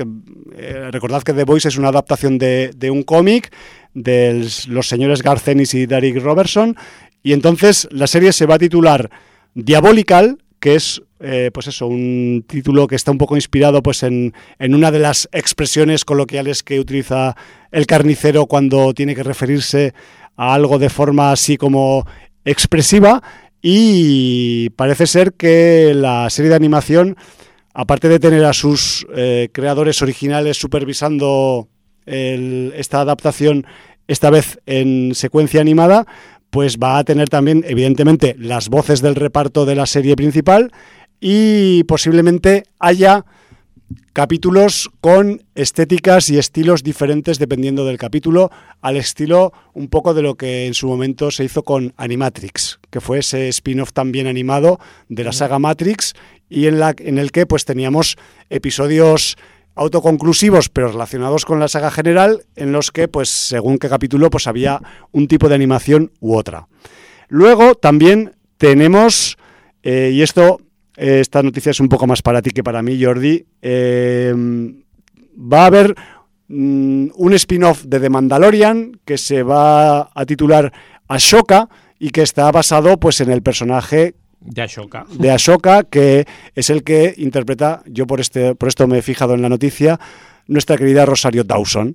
Eh, recordad que The Voice es una adaptación de, un cómic de los señores Garcenis y Derek Robertson, y entonces la serie se va a titular Diabolical, que es eh, pues eso, un título que está un poco inspirado pues en, en, una de las expresiones coloquiales que utiliza el carnicero cuando tiene que referirse a algo de forma así como expresiva y parece ser que la serie de animación aparte de tener a sus eh, creadores originales supervisando esta adaptación, esta vez en secuencia animada, pues va a tener también, evidentemente, las voces del reparto de la serie principal y posiblemente haya capítulos con estéticas y estilos diferentes dependiendo del capítulo, al estilo un poco de lo que en su momento se hizo con Animatrix, que fue ese spin-off también animado de la saga Matrix y en, la, en el que pues teníamos episodios autoconclusivos pero relacionados con la saga general en los que pues según qué capítulo pues había un tipo de animación u otra. Luego también tenemos, eh, y esto eh, esta noticia es un poco más para ti que para mí, Jordi. Eh, va a haber mm, un spin-off de The Mandalorian que se va a titular Ashoka y que está basado pues en el personaje de Ashoka. De Ashoka, que es el que interpreta, yo por este, por esto me he fijado en la noticia, nuestra querida Rosario Dawson.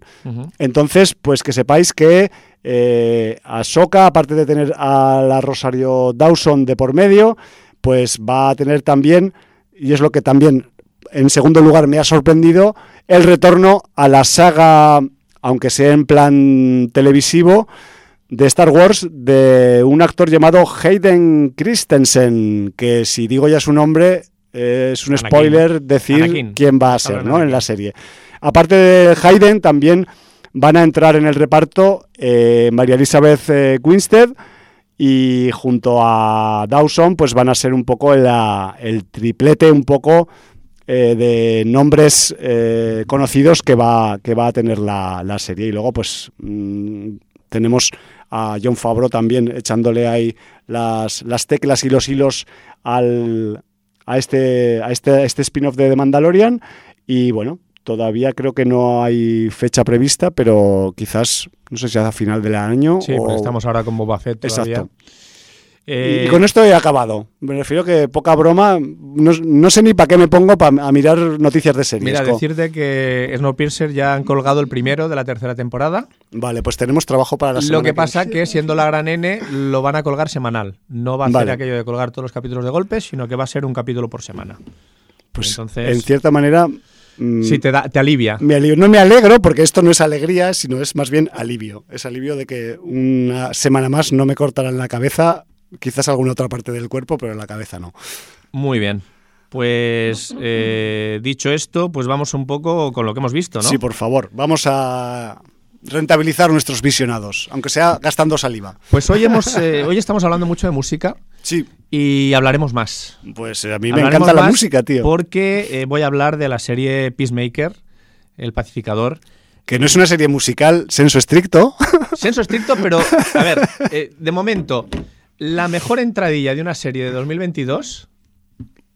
Entonces, pues que sepáis que eh, Ashoka, aparte de tener a la Rosario Dawson de por medio, pues va a tener también, y es lo que también en segundo lugar me ha sorprendido, el retorno a la saga, aunque sea en plan televisivo, de Star Wars de un actor llamado Hayden Christensen, que si digo ya su nombre es un spoiler decir quién va a ser ¿no? en la serie. Aparte de Hayden, también van a entrar en el reparto eh, María Elizabeth eh, Winstead, y junto a Dawson pues van a ser un poco el triplete un poco eh, de nombres eh, conocidos que va, que va a tener la, serie. Y luego pues mm, tenemos a John Favreau también echándole ahí las, las teclas y los hilos al, a este, a este, a este spin-off de The Mandalorian. Y bueno, Todavía creo que no hay fecha prevista, pero quizás, no sé si a final del año. Sí, pues estamos ahora con Boba Fett todavía. Exacto. Y con esto he acabado. Me refiero que poca broma. No, sé ni para qué me pongo a mirar noticias de series. Mira, decirte que Snowpiercer ya han colgado el primero de la tercera temporada. Vale, pues tenemos trabajo para la semana. Lo que, pasa que, siendo la gran N, lo van a colgar semanal. No va a ser aquello de colgar todos los capítulos de golpe, sino que va a ser un capítulo por semana. Pues Entonces, en cierta manera. Sí, te, da, te alivia. Me No me alegro porque esto no es alegría, sino es más bien alivio. Es alivio de que una semana más no me cortarán la cabeza, quizás alguna otra parte del cuerpo, pero la cabeza no. Muy bien. Pues eh, dicho esto, pues vamos un poco con lo que hemos visto, ¿no? Sí, por favor. Vamos a rentabilizar nuestros visionados, aunque sea gastando saliva. Pues hoy, hemos, eh, hoy estamos hablando mucho de música. Sí. Y hablaremos más. Pues eh, a mí me encanta la música, tío. Porque eh, voy a hablar de la serie Peacemaker, El Pacificador. Que no es una serie musical senso estricto. Senso estricto, pero a ver, de momento, la mejor entradilla de una serie de 2022,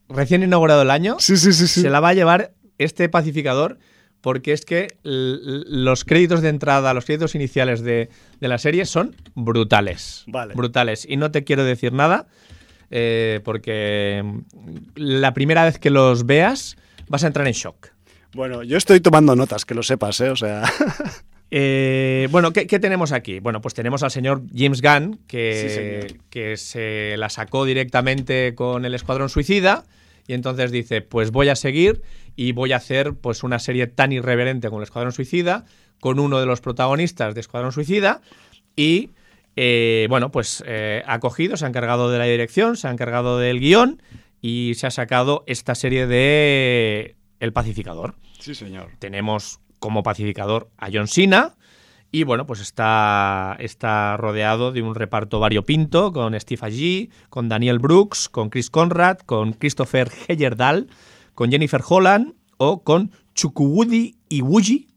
recién inaugurado el año, sí, sí, sí, se la va a llevar este pacificador porque es que los créditos de entrada, los créditos iniciales de, la serie son brutales. Vale. Brutales. Y no te quiero decir nada, eh, porque la primera vez que los veas vas a entrar en shock. Bueno, yo estoy tomando notas, que lo sepas, ¿eh? O sea. Eh, bueno, ¿qué, tenemos aquí? Bueno, pues tenemos al señor James Gunn, que, que se la sacó directamente con el Escuadrón Suicida, y entonces dice, pues voy a seguir y voy a hacer pues una serie tan irreverente como el Escuadrón Suicida, con uno de los protagonistas de Escuadrón Suicida y eh, bueno, pues eh, ha cogido, se ha encargado de la dirección, se ha encargado del guion y se ha sacado esta serie de El Pacificador. Sí, señor. Tenemos como pacificador a John Cena, y bueno, pues está, está rodeado de un reparto variopinto con Steve Agee, con Daniel Brooks, con Chris Conrad, con Christopher Heyerdahl, con Jennifer Holland o con Chukwudi Iwuji,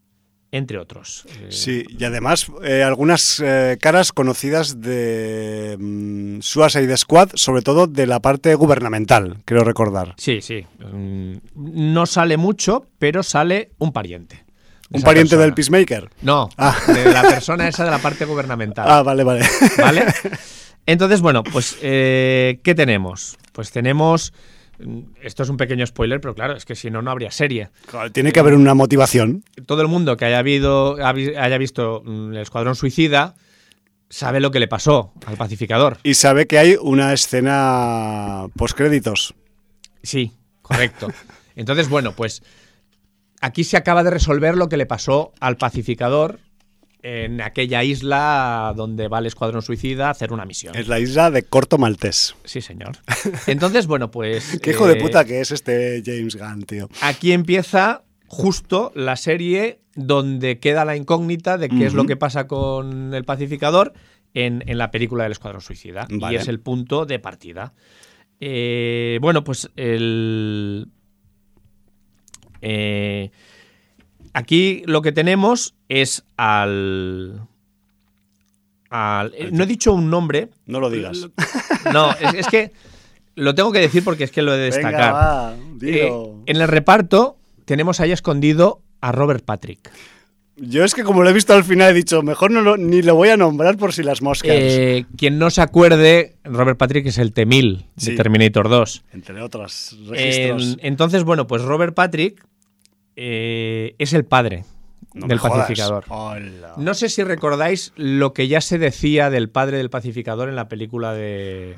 entre otros. Sí, y además eh, algunas eh, caras conocidas de um, Suicide Squad, sobre todo de la parte gubernamental, creo recordar. Sí, sí. Mm, no sale mucho, pero sale un pariente. ¿Un pariente del Peacemaker? No, ah. de la persona esa de la parte gubernamental. Ah, vale, vale. ¿Vale? Entonces, bueno, pues, eh, ¿qué tenemos? Pues tenemos Mm, esto es un pequeño spoiler, pero claro, es que si no, no habría serie. tiene que haber una motivación. Todo el mundo que haya, habido, haya visto mm, el Escuadrón Suicida sabe lo que le pasó al pacificador. Y sabe que hay una escena postcréditos. Sí, correcto. Entonces, bueno, pues aquí se acaba de resolver lo que le pasó al pacificador en aquella isla donde va el escuadrón suicida a hacer una misión. Es la isla de Corto Maltés. Sí, señor. Entonces, bueno, pues... Qué hijo de eh, puta que es este James Gunn, tío. Aquí empieza justo la serie donde queda la incógnita de qué es lo que pasa con el pacificador en, la película del Escuadrón Suicida. Y es el punto de partida. Eh, bueno, pues el... Eh, aquí lo que tenemos es al... no he dicho un nombre. No lo digas. No, es, que lo tengo que decir porque es que lo he de destacar. Eh, en el reparto tenemos ahí escondido a Robert Patrick. Yo es que como lo he visto al final he dicho, mejor no ni lo voy a nombrar por si las moscas. Eh, quien no se acuerde, Robert Patrick es el T-1000 de Terminator 2. Entre otros registros. entonces, bueno, pues Robert Patrick eh, es el padre del pacificador. No sé si recordáis lo que ya se decía del padre del pacificador en la película de...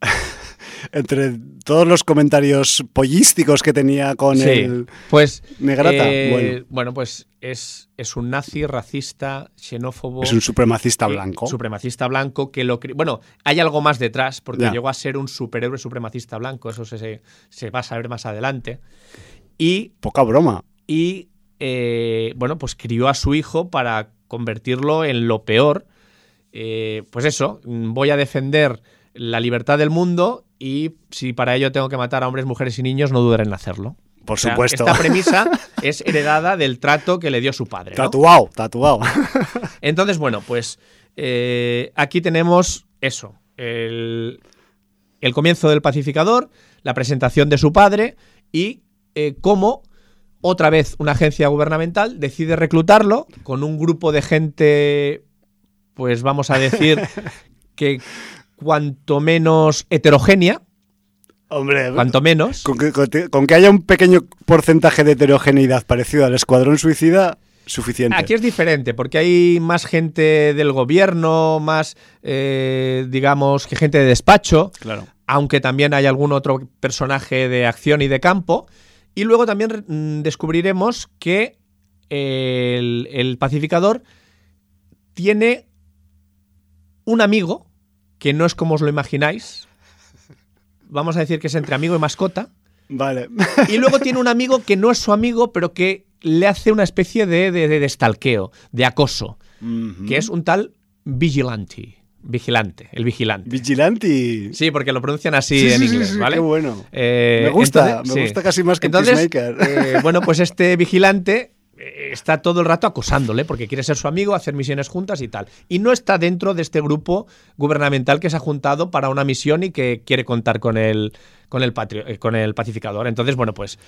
Entre todos los comentarios pollísticos que tenía con el pues, Negrata. Eh, bueno. pues es, es, un nazi, racista, xenófobo. Es un supremacista blanco. supremacista blanco que lo... Bueno, hay algo más detrás porque llegó a ser un superhéroe supremacista blanco, eso se, se va a saber más adelante. Y... Poca broma. Y eh, bueno, pues crió a su hijo para convertirlo en lo peor. Eh, pues eso, voy a defender la libertad del mundo y si para ello tengo que matar a hombres, mujeres y niños, no dudaré en hacerlo. Por supuesto. Esta premisa es heredada del trato que le dio su padre. Tatuado, tatuado. Entonces, bueno, pues eh, aquí tenemos eso. El, comienzo del pacificador, la presentación de su padre y cómo otra vez una agencia gubernamental decide reclutarlo con un grupo de gente, pues vamos a decir, que cuanto menos heterogénea. Hombre, cuanto menos. Con que, haya un pequeño porcentaje de heterogeneidad parecido al Escuadrón Suicida, suficiente. Aquí es diferente, porque hay más gente del gobierno, más, eh, digamos, que gente de despacho. Claro. Aunque también hay algún otro personaje de acción y de campo. Y luego también mm, descubriremos que el, pacificador tiene un amigo que no es como os lo imagináis. Vamos a decir que es entre amigo y mascota. Vale. Y luego tiene un amigo que no es su amigo, pero que le hace una especie de, de, de, stalkeo, de acoso, que es un tal vigilante. Vigilante, el vigilante. Vigilante. Sí, porque lo pronuncian así en inglés, ¿vale? Qué bueno. Eh, me gusta, me gusta casi más que entonces, eh, bueno, pues este vigilante eh, está todo el rato acosándole porque quiere ser su amigo, hacer misiones juntas y tal. Y no está dentro de este grupo gubernamental que se ha juntado para una misión y que quiere contar con el, con el, con el pacificador. Entonces, bueno, pues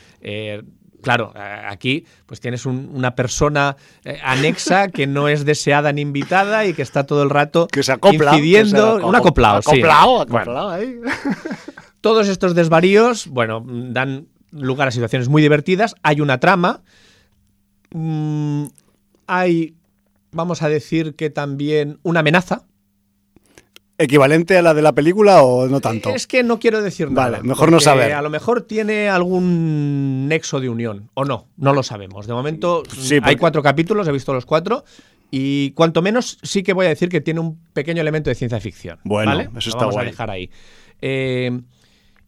claro, aquí pues tienes una persona eh, anexa que no es deseada ni invitada y que está todo el rato que se acopla, incidiendo, un acoplado, acoplado, acoplado ahí. Todos estos desvaríos, bueno, dan lugar a situaciones muy divertidas. Hay una trama. Mm, hay, vamos a decir que también una amenaza ¿Equivalente a la de la película o no tanto? Es que no quiero decir nada. Vale, mejor no saber. A lo mejor tiene algún nexo de unión, o no, no lo sabemos. De momento hay cuatro capítulos, he visto los cuatro, y cuanto menos sí que voy a decir que tiene un pequeño elemento de ciencia ficción. Bueno, ¿vale? eso está vamos a dejar ahí. Eh,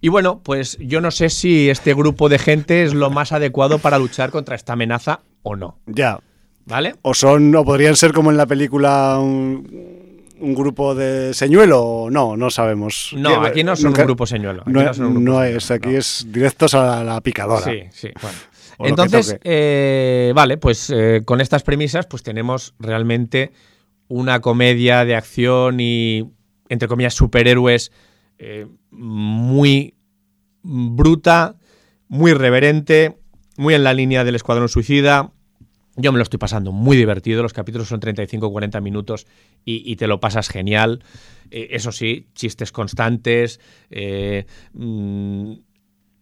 y bueno, pues yo no sé si este grupo de gente es lo más adecuado para luchar contra esta amenaza o no. Ya. ¿Vale? O son, o podrían ser como en la película un grupo de señuelo? No, no sabemos. No, aquí no son un grupo señuelo. no, es, aquí es directos a la picadora. Sí, sí. Bueno. Entonces, eh, vale, pues eh, con estas premisas, pues tenemos realmente una comedia de acción y, entre comillas, superhéroes eh, muy bruta, muy reverente, muy en la línea del Escuadrón Suicida, yo me lo estoy pasando muy divertido, los capítulos son 35-40 minutos y, te lo pasas genial. Eh, eso sí, chistes constantes, eh, mm,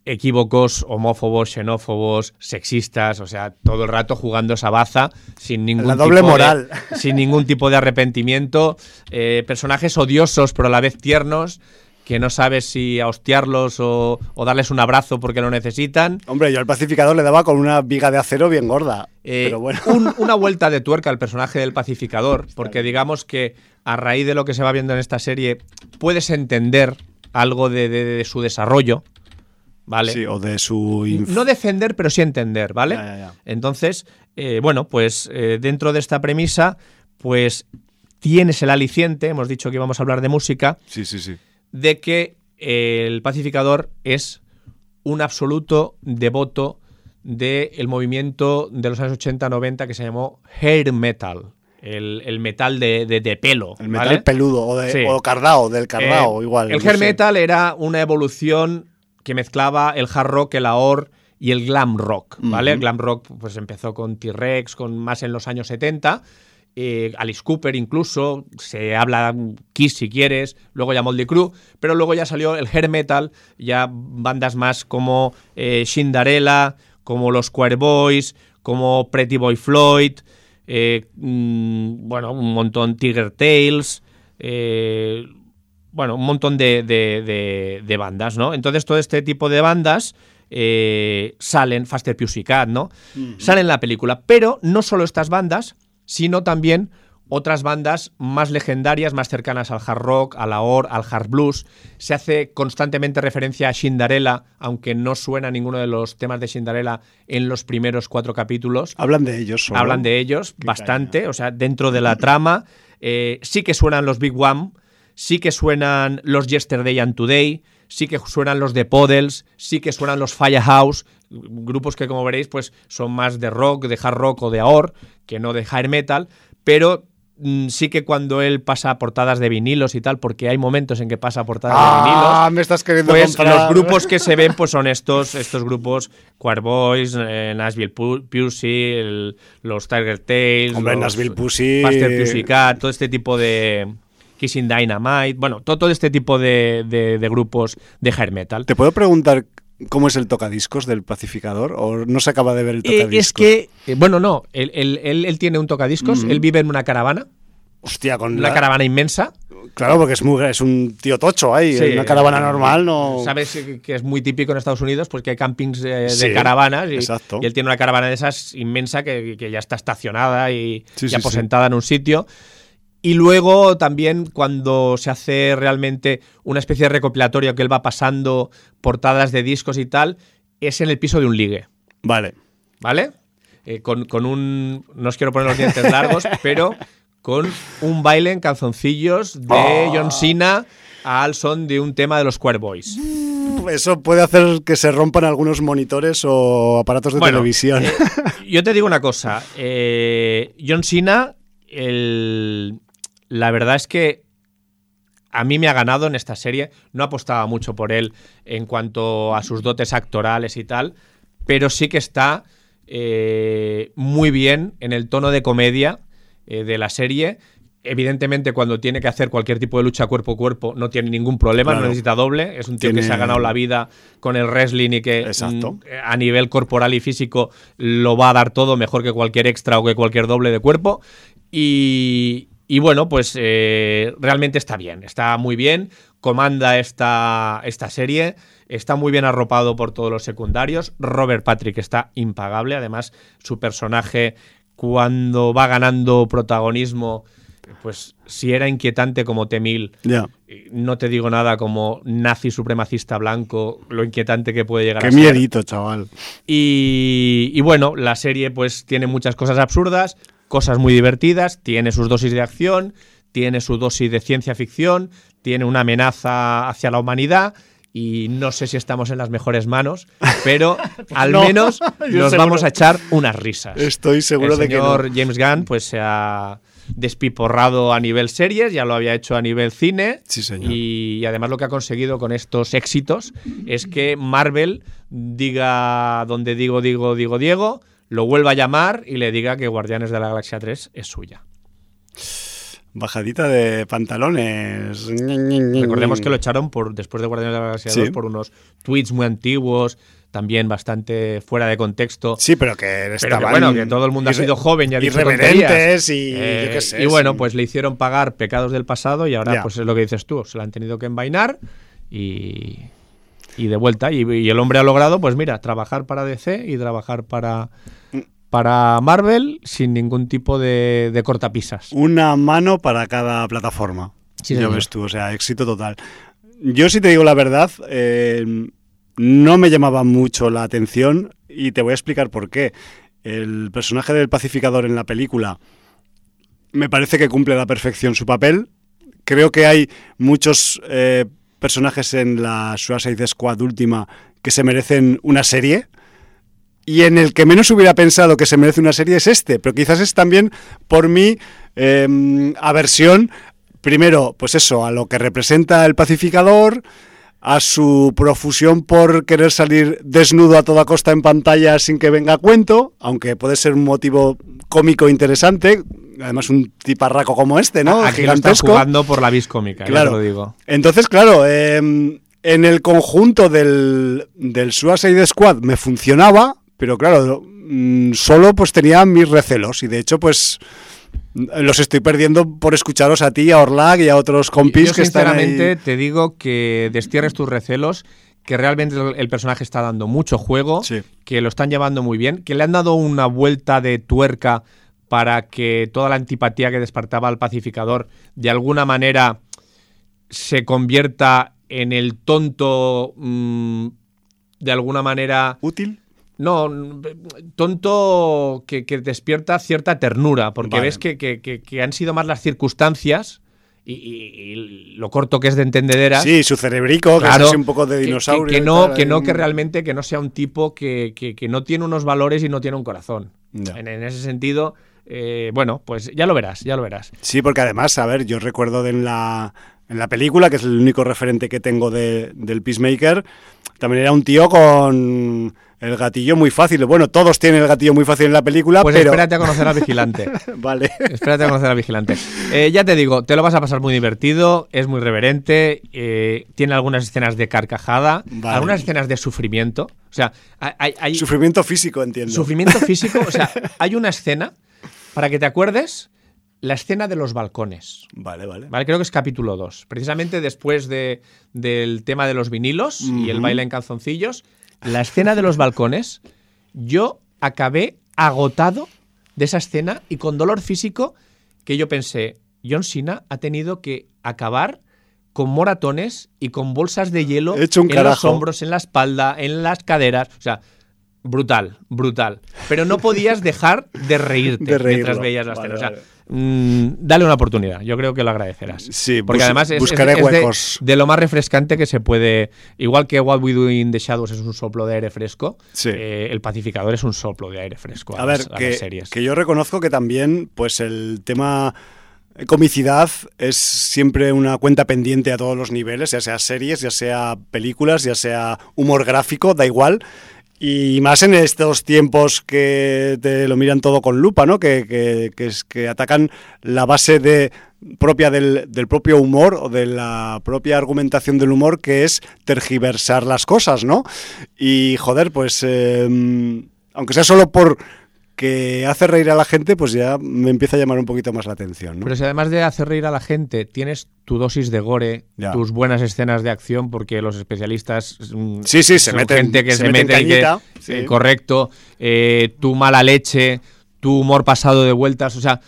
equívocos, homófobos, xenófobos, sexistas, o sea, todo el rato jugando esa baza sin ningún, La doble tipo, moral. De, sin ningún tipo de arrepentimiento, eh, personajes odiosos pero a la vez tiernos que no sabes si hostiarlos o, darles un abrazo porque lo necesitan. Hombre, yo al pacificador le daba con una viga de acero bien gorda. Eh, pero bueno. una vuelta de tuerca al personaje del pacificador, porque digamos que a raíz de lo que se va viendo en esta serie, puedes entender algo de, su desarrollo. ¿Vale? Sí, o de su. No defender, pero sí entender, ¿vale? Entonces, eh, bueno, pues eh, dentro de esta premisa, pues tienes el aliciente, hemos dicho que íbamos a hablar de música. Sí, sí, sí de que el pacificador es un absoluto devoto del movimiento de los años 80-90 que se llamó hair metal. El, metal de, pelo. El metal peludo o, de, cardao, del cardao, eh, igual. El hair metal era una evolución que mezclaba el hard rock, el ahor y el glam rock, ¿vale? El glam rock pues empezó con T-Rex, con más en los años 70 eh, Alice Cooper incluso, se habla Kiss si quieres, luego ya Moldy Crew, pero luego ya salió el hair metal, ya bandas más como eh, Shindarella, como los Choir Boys, como Pretty Boy Floyd, eh, mm, bueno, un montón Tiger Tales, bueno, un montón de, bandas, ¿no? Entonces todo este tipo de bandas salen, Faster Pussycat, ¿no? Salen en la película, pero no solo estas bandas, sino también otras bandas más legendarias, más cercanas al hard rock, al AOR, al hard blues. Se hace constantemente referencia a Shindarella, aunque no suena ninguno de los temas de Shindarella en los primeros cuatro capítulos. Hablan de ellos. Solo. Hablan de ellos bastante, o sea, dentro de la trama. Eh, sí que suenan los Big One, sí que suenan los Yesterday and Today, sí que suenan los The Podels, sí que suenan los Firehouse, grupos que como veréis pues son más de rock, de hard rock o de AOR, que no de hair metal, pero mm, sí que cuando él pasa portadas de vinilos y tal, porque hay momentos en que pasa portadas de vinilos. Ah, me estás queriendo pues los grupos que se ven pues son estos, estos grupos Choir Boys, eh, Nashville Pussy, los Tiger Tales, Hombre, Nashville Pussy, Master Pussycat, todo este tipo de Kissing Dynamite, bueno, todo, este tipo de, de, grupos de hair metal. ¿Te puedo preguntar cómo es el tocadiscos del pacificador? ¿O no se acaba de ver el eh, tocadiscos? es que, eh, bueno, no, él, él, tiene un tocadiscos, él vive en una caravana. Hostia, con una caravana inmensa. Claro, porque es, muy, es un tío tocho ahí. una caravana normal no. Sabes que es muy típico en Estados Unidos porque hay campings de, caravanas. Y, y, él tiene una caravana de esas inmensa que, que ya está estacionada y, y aposentada en un sitio. Y luego también cuando se hace realmente una especie de recopilatorio que él va pasando portadas de discos y tal, es en el piso de un ligue. Vale. ¿Vale? Eh, con, un. No os quiero poner los dientes largos, pero con un baile en calzoncillos de oh. John Cena al son de un tema de los Choir Boys. Eso puede hacer que se rompan algunos monitores o aparatos de televisión. Eh, yo te digo una cosa. Eh, John Cena, el, la verdad es que a mí me ha ganado en esta serie. No apostaba mucho por él en cuanto a sus dotes actorales y tal, pero sí que está eh, muy bien en el tono de comedia eh, de la serie. Evidentemente, cuando tiene que hacer cualquier tipo de lucha cuerpo a cuerpo, no tiene ningún problema, no necesita doble. Es un tío que se ha ganado la vida con el wrestling y que mm, a nivel corporal y físico lo va a dar todo mejor que cualquier extra o que cualquier doble de cuerpo. Y, y bueno, pues eh, realmente está bien, está muy bien, comanda esta, esta serie, está muy bien arropado por todos los secundarios. Robert Patrick está impagable, además su personaje cuando va ganando protagonismo, pues si era inquietante como Temil, no te digo nada como nazi supremacista blanco, lo inquietante que puede llegar a ser. Qué miedito, chaval. Y, y, bueno, la serie pues tiene muchas cosas absurdas, cosas muy divertidas, tiene sus dosis de acción, tiene su dosis de ciencia ficción, tiene una amenaza hacia la humanidad y no sé si estamos en las mejores manos, pero al menos nos vamos a echar unas risas. Estoy seguro de que no. James Gunn pues se ha despiporrado a nivel series, ya lo había hecho a nivel cine. Sí, señor. Y además lo que ha conseguido con estos éxitos es que Marvel diga donde digo, digo, digo, Diego, lo vuelva a llamar y le diga que Guardianes de la Galaxia 3 es suya. Bajadita de pantalones. Recordemos que lo echaron por después de Guardianes de la Galaxia 2 por unos tweets muy antiguos, también bastante fuera de contexto. Sí, pero que estaban bueno, que todo el mundo ha sido joven y ha dicho irreverentes y eh, Y bueno, pues le hicieron pagar pecados del pasado y ahora pues es lo que dices tú, se lo han tenido que envainar y, y de vuelta. Y, el hombre ha logrado, pues mira, trabajar para DC y trabajar para, para Marvel sin ningún tipo de, de cortapisas. Una mano para cada plataforma. Sí, ya ves tú, o sea, éxito total. Yo si te digo la verdad, eh, no me llamaba mucho la atención y te voy a explicar por qué. El personaje del pacificador en la película me parece que cumple a la perfección su papel. Creo que hay muchos eh, personajes en la Suicide Squad última que se merecen una serie. Y en el que menos hubiera pensado que se merece una serie es este, pero quizás es también por mi em, aversión, primero, pues eso, a lo que representa el pacificador, a su profusión por querer salir desnudo a toda costa en pantalla sin que venga a cuento, aunque puede ser un motivo cómico interesante, además un tiparraco como este, ¿no? Aquí Gigantesco. jugando por la vis cómica, claro. lo digo. Entonces, claro, em, en el conjunto del, del Suicide Squad me funcionaba, pero claro, mm, solo pues tenía mis recelos y de hecho pues los estoy perdiendo por escucharos a ti, a Orlag y a otros compis que están sinceramente te digo que destierres tus recelos que realmente el personaje está dando mucho juego, que lo están llevando muy bien, que le han dado una vuelta de tuerca para que toda la antipatía que despertaba al pacificador de alguna manera se convierta en el tonto mm, de alguna manera útil. No, tonto que, despierta cierta ternura, porque ves que, han sido más las circunstancias y, lo corto que es de entendederas. Sí, su cerebrico, que es un poco de dinosaurio. Que, no, que no, que realmente que no sea un tipo que, no tiene unos valores y no tiene un corazón. En, ese sentido, eh, bueno, pues ya lo verás, ya lo verás. Sí, porque además, a ver, yo recuerdo en la, en la película, que es el único referente que tengo de, del Peacemaker, también era un tío con el gatillo muy fácil. Bueno, todos tienen el gatillo muy fácil en la película, pues pero... espérate a conocer al vigilante. vale. Espérate a conocer al vigilante. Eh, ya te digo, te lo vas a pasar muy divertido, es muy reverente, eh, tiene algunas escenas de carcajada, algunas escenas de sufrimiento. O sea, hay, Sufrimiento físico, entiendo. Sufrimiento físico, o sea, hay una escena, para que te acuerdes, la escena de los balcones. Vale, vale. Vale, creo que es capítulo 2. Precisamente después de, del tema de los vinilos y el baile en calzoncillos la escena de los balcones, yo acabé agotado de esa escena y con dolor físico que yo pensé, John Cena ha tenido que acabar con moratones y con bolsas de hielo en los hombros, en la espalda, en las caderas. O sea, brutal, brutal. Pero no podías dejar de reírte mientras veías la escena. O sea, Mm, dale una oportunidad. Yo creo que lo agradecerás. Sí, porque además es, buscaré huecos. De, lo más refrescante que se puede. Igual que What We Do in the Shadows es un soplo de aire fresco, eh, el pacificador es un soplo de aire fresco. A, ver, que, series. que yo reconozco que también, pues el tema comicidad es siempre una cuenta pendiente a todos los niveles, ya sea series, ya sea películas, ya sea humor gráfico, da igual. Y más en estos tiempos que te lo miran todo con lupa, ¿no? Que, es, que atacan la base propia del, propio humor o de la propia argumentación del humor, que es tergiversar las cosas, ¿no? Y joder, pues, em, aunque sea solo por que hace reír a la gente, pues ya me empieza a llamar un poquito más la atención. Pero si además de hacer reír a la gente, tienes tu dosis de gore, tus buenas escenas de acción, porque los especialistas mm, sí, sí, se meten, gente que se, mete eh, correcto, eh, tu mala leche, tu humor pasado de vueltas, o sea,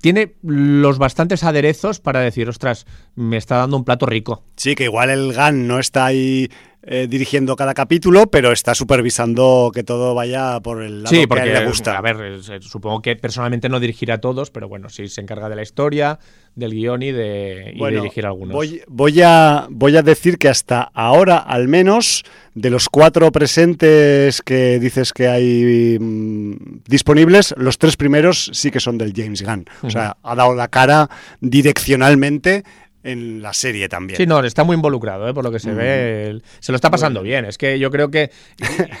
tiene los bastantes aderezos para decir, ostras, me está dando un plato rico. Sí, que igual el GAN no está ahí eh, dirigiendo cada capítulo, pero está supervisando que todo vaya por el lado que le gusta. A ver, supongo que personalmente no dirigirá a todos, pero bueno, sí se encarga de la historia, del guion y de, dirigir algunos. Voy, voy, a, voy a decir que hasta ahora, al menos, de los cuatro presentes que dices que hay mm, disponibles, los tres primeros sí que son del James Gunn. O sea, ha dado la cara direccionalmente en la serie también. Sí, no, está muy involucrado, ¿eh? por lo que se ve. se lo está pasando bien. Es que yo creo que.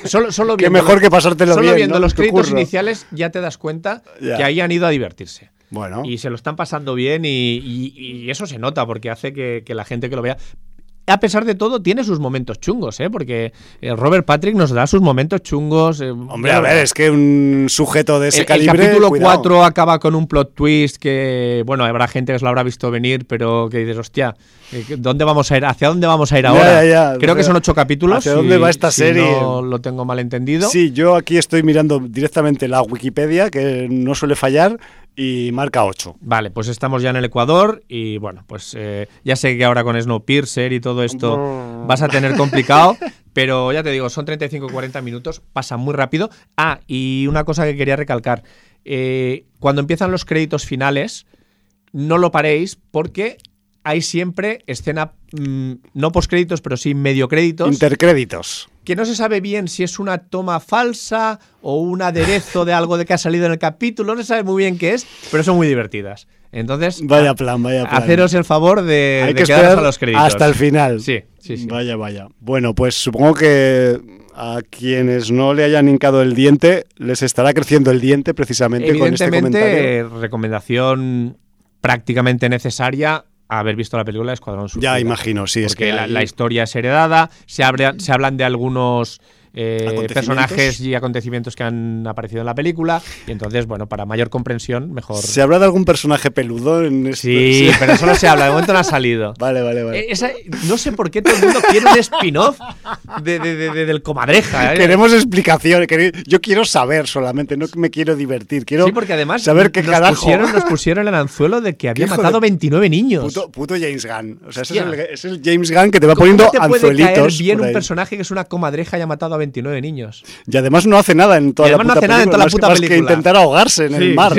Solo, solo viendo, mejor que pasártelo solo bien. viendo los créditos iniciales ya te das cuenta que ahí han ido a divertirse. Bueno. Y se lo están pasando bien y, eso se nota porque hace que, la gente que lo vea. A pesar de todo, tiene sus momentos chungos, ¿eh? Porque eh, Robert Patrick nos da sus momentos chungos. Eh, Hombre, a ver, es que un sujeto de ese calibre. El capítulo 4 acaba con un plot twist que, bueno, habrá gente que se lo habrá visto venir, pero que dices, hostia, eh, ¿dónde vamos a ir? ¿Hacia dónde vamos a ir ahora? Creo que son ocho capítulos. ¿Hacia dónde va esta serie? No lo tengo mal entendido. Sí, yo aquí estoy mirando directamente la Wikipedia, que no suele fallar y marca 8. Vale, pues estamos ya en el Ecuador y bueno, pues eh, ya sé que ahora con Snowpiercer y todo esto vas a tener complicado, pero ya te digo, son 35-40 minutos, pasa muy rápido. Ah, y una cosa que quería recalcar, eh, cuando empiezan los créditos finales, no lo paréis porque hay siempre escena, mm, no postcréditos, pero sí medio créditos. Intercréditos. Que no se sabe bien si es una toma falsa o un aderezo de algo de que ha salido en el capítulo, no se sabe muy bien qué es, pero son muy divertidas. Entonces, vaya plan, vaya plan. Haceros el favor de, hay que a los créditos. Hasta el final. Sí, sí, sí. Vaya, vaya. Bueno, pues supongo que a quienes no le hayan hincado el diente, les estará creciendo el diente precisamente con este comentario. recomendación prácticamente necesaria haber visto la película de Escuadrón Suicida. Ya imagino, sí. es que la, historia es heredada, se, se hablan de algunos eh, personajes y acontecimientos que han aparecido en la película. Y entonces, bueno, para mayor comprensión, mejor. ¿Se habla de algún personaje peludo en este? Sí, pero eso no se habla, de momento no ha salido. Vale, vale, vale. Eh, no sé por qué todo el mundo quiere un spin-off de, del comadreja. ¿eh? Queremos explicaciones. Yo quiero saber solamente, no me quiero divertir. Quiero sí, porque además saber qué nos Pusieron, nos pusieron el anzuelo de que había matado 29 niños. Puto, James Gunn. O sea, es el, James Gunn que te va poniendo te anzuelitos. Puede bien un personaje que es una comadreja y ha matado a 29 niños. Y además no hace nada en toda la puta película. En toda la que intentar ahogarse en el mar.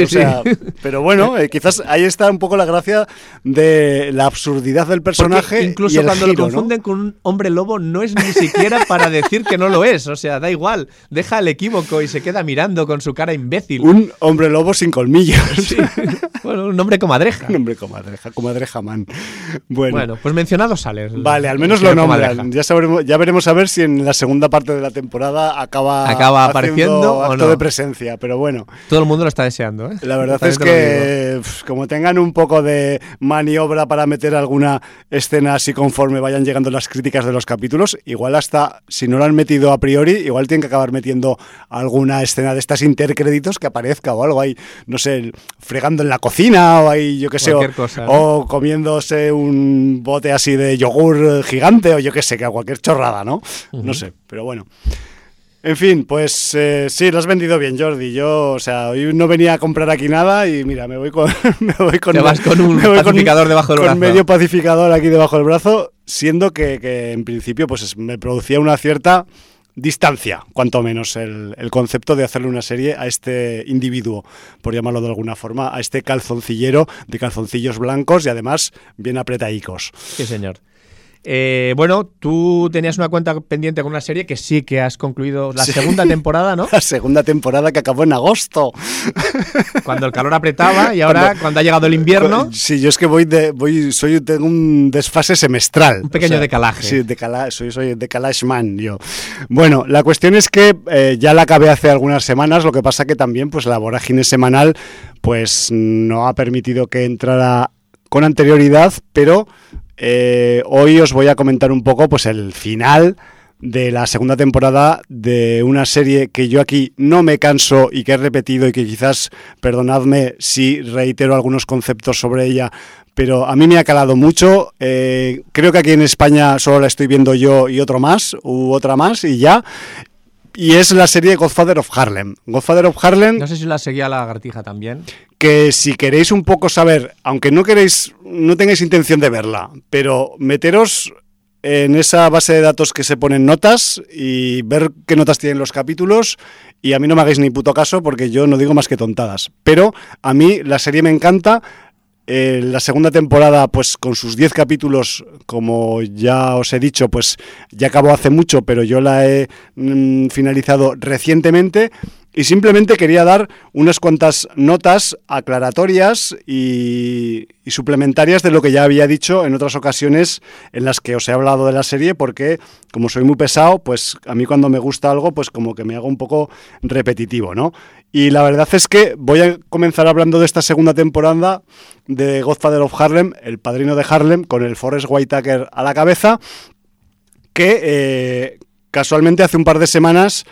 pero bueno, eh, quizás ahí está un poco la gracia de la absurdidad del personaje. incluso cuando lo confunden con un hombre lobo, no es ni siquiera para decir que no lo es. O sea, da igual. Deja el equívoco y se queda mirando con su cara imbécil. Un hombre lobo sin colmillos. Bueno, un hombre comadreja. Un hombre comadreja, comadreja man. Bueno, bueno pues mencionado sale. Vale, al menos lo nombran. Ya, sabremos, ya veremos a ver si en la segunda parte de la temporada acaba, acaba apareciendo acto de presencia, pero bueno. Todo el mundo lo está deseando. ¿eh? La verdad es que como tengan un poco de maniobra para meter alguna escena así conforme vayan llegando las críticas de los capítulos, igual hasta si no lo han metido a priori, igual tienen que acabar metiendo alguna escena de estas intercréditos que aparezca o algo ahí, no sé, fregando en la cocina o ahí, yo qué sé, o, comiéndose un bote así de yogur gigante o yo qué sé, que cualquier chorrada, ¿no? No sé, pero bueno. En fin, pues eh, sí, lo has vendido bien, Jordi. Yo, o sea, hoy no venía a comprar aquí nada y mira, me voy con. me voy con Te vas con un pacificador debajo del brazo. Con medio pacificador aquí debajo del brazo, siendo que, que en principio pues me producía una cierta distancia, cuanto menos, el, el, concepto de hacerle una serie a este individuo, por llamarlo de alguna forma, a este calzoncillero de calzoncillos blancos y además bien apretadicos. Sí, señor. Eh, bueno, tú tenías una cuenta pendiente con una serie que sí que has concluido la segunda temporada, ¿no? La segunda temporada que acabó en agosto. Cuando el calor apretaba y ahora cuando, ha llegado el invierno. Sí, yo es que voy de, voy, soy tengo un desfase semestral. Un pequeño decalaje. Sí, decala, soy, soy decalaje man yo. Bueno, la cuestión es que eh, ya la acabé hace algunas semanas, lo que pasa que también pues la vorágine semanal pues no ha permitido que entrara con anterioridad, pero eh, hoy os voy a comentar un poco pues el final de la segunda temporada de una serie que yo aquí no me canso y que he repetido y que quizás, perdonadme si reitero algunos conceptos sobre ella, pero a mí me ha calado mucho. Eh, creo que aquí en España solo la estoy viendo yo y otro más, u otra más, y ya. Y es la serie Godfather of Harlem. Godfather of Harlem. No sé si la seguía la lagartija también que si queréis un poco saber, aunque no queréis, no tengáis intención de verla, pero meteros en esa base de datos que se ponen notas y ver qué notas tienen los capítulos y a mí no me hagáis ni puto caso porque yo no digo más que tontadas. Pero a mí la serie me encanta, eh, la segunda temporada, pues con sus 10 capítulos, como ya os he dicho, pues ya acabó hace mucho, pero yo la he mm, finalizado recientemente y simplemente quería dar unas cuantas notas aclaratorias y, suplementarias de lo que ya había dicho en otras ocasiones en las que os he hablado de la serie, porque como soy muy pesado, pues a mí cuando me gusta algo, pues como que me hago un poco repetitivo, ¿no? Y la verdad es que voy a comenzar hablando de esta segunda temporada de Godfather of Harlem, el padrino de Harlem, con el Forrest Whitaker a la cabeza, que eh, casualmente hace un par de semanas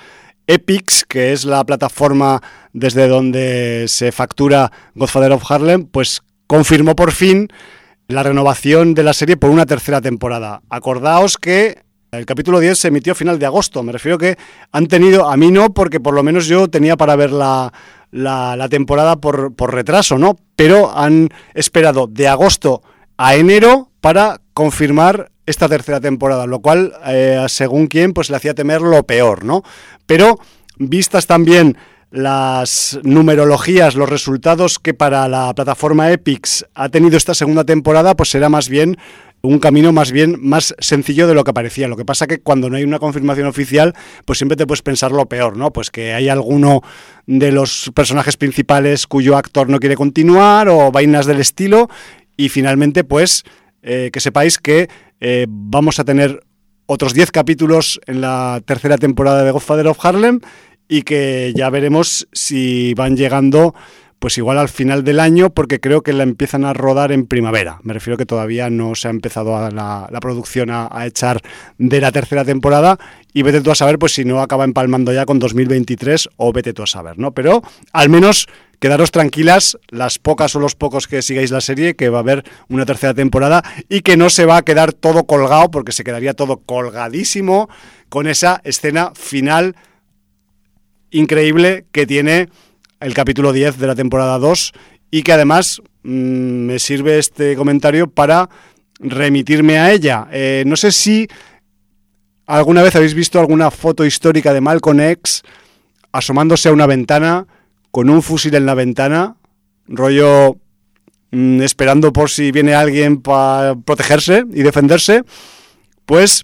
Epix, que es la plataforma desde donde se factura Godfather of Harlem, pues confirmó por fin la renovación de la serie por una tercera temporada. Acordaos que el capítulo 10 se emitió a final de agosto. Me refiero que han tenido, a mí no, porque por lo menos yo tenía para ver la, la, temporada por, por retraso, ¿no? Pero han esperado de agosto a enero para confirmar esta tercera temporada, lo cual, eh, según quien, pues le hacía temer lo peor, ¿no? Pero, vistas también las numerologías, los resultados que para la plataforma Epix ha tenido esta segunda temporada, pues será más bien un camino más bien más sencillo de lo que parecía. Lo que pasa que cuando no hay una confirmación oficial, pues siempre te puedes pensar lo peor, ¿no? Pues que hay alguno de los personajes principales cuyo actor no quiere continuar o vainas del estilo y finalmente pues eh, que sepáis que eh, vamos a tener otros 10 capítulos en la tercera temporada de Godfather of Harlem y que ya veremos si van llegando pues igual al final del año, porque creo que la empiezan a rodar en primavera. Me refiero que todavía no se ha empezado a la, producción a, echar de la tercera temporada y vete tú a saber pues si no acaba empalmando ya con 2023 o vete tú a saber, ¿no? Pero al menos quedaros tranquilas, las pocas o los pocos que sigáis la serie, que va a haber una tercera temporada y que no se va a quedar todo colgado, porque se quedaría todo colgadísimo con esa escena final increíble que tiene el capítulo 10 de la temporada 2 y que además mm, me sirve este comentario para remitirme a ella. Eh, no sé si alguna vez habéis visto alguna foto histórica de Malcolm X asomándose a una ventana con un fusil en la ventana, rollo mm, esperando por si viene alguien para protegerse y defenderse, pues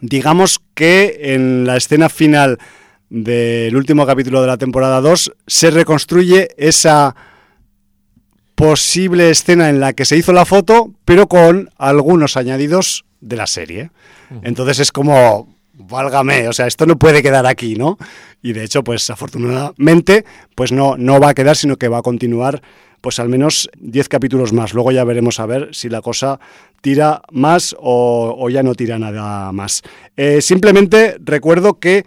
digamos que en la escena final del último capítulo de la temporada 2 se reconstruye esa posible escena en la que se hizo la foto, pero con algunos añadidos de la serie. Entonces es como, válgame, o sea, esto no puede quedar aquí, ¿no? Y de hecho, pues afortunadamente, pues no, no va a quedar, sino que va a continuar pues al menos 10 capítulos más. Luego ya veremos a ver si la cosa tira más o, ya no tira nada más. Eh, simplemente recuerdo que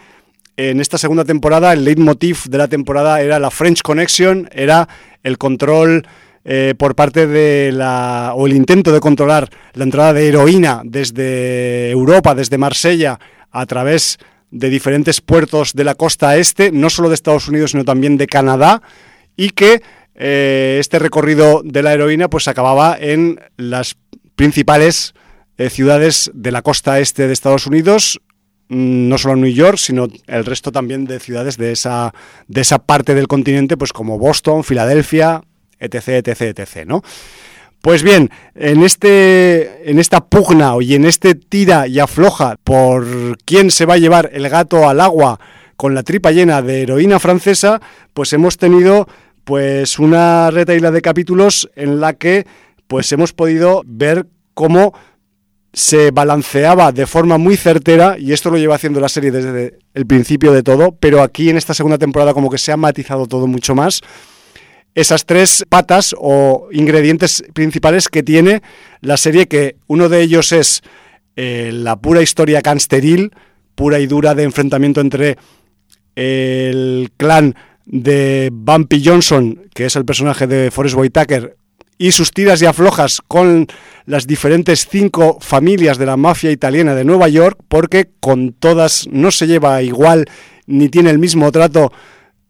en esta segunda temporada el leitmotiv de la temporada era la French Connection, era el control eh, por parte de la o el intento de controlar la entrada de heroína desde Europa, desde Marsella, a través de diferentes puertos de la costa este, no solo de Estados Unidos, sino también de Canadá, y que eh, este recorrido de la heroína pues acababa en las principales eh, ciudades de la costa este de Estados Unidos, Mm, no solo New York, sino el resto también de ciudades de esa, de esa parte del continente, pues como Boston, Filadelfia, etc, etc, etc, ¿no? Pues bien, en, este, en esta pugna y en este tira y afloja por quién se va a llevar el gato al agua con la tripa llena de heroína francesa, pues hemos tenido pues una retaila de capítulos en la que pues hemos podido ver cómo se balanceaba de forma muy certera, y esto lo lleva haciendo la serie desde el principio de todo, pero aquí en esta segunda temporada como que se ha matizado todo mucho más, esas tres patas o ingredientes principales que tiene la serie, que uno de ellos es eh, la pura historia cansteril, pura y dura de enfrentamiento entre el clan de Bumpy Johnson, que es el personaje de Forrest Whitaker, y sus tiras y aflojas con las diferentes cinco familias de la mafia italiana de Nueva York, porque con todas no se lleva igual ni tiene el mismo trato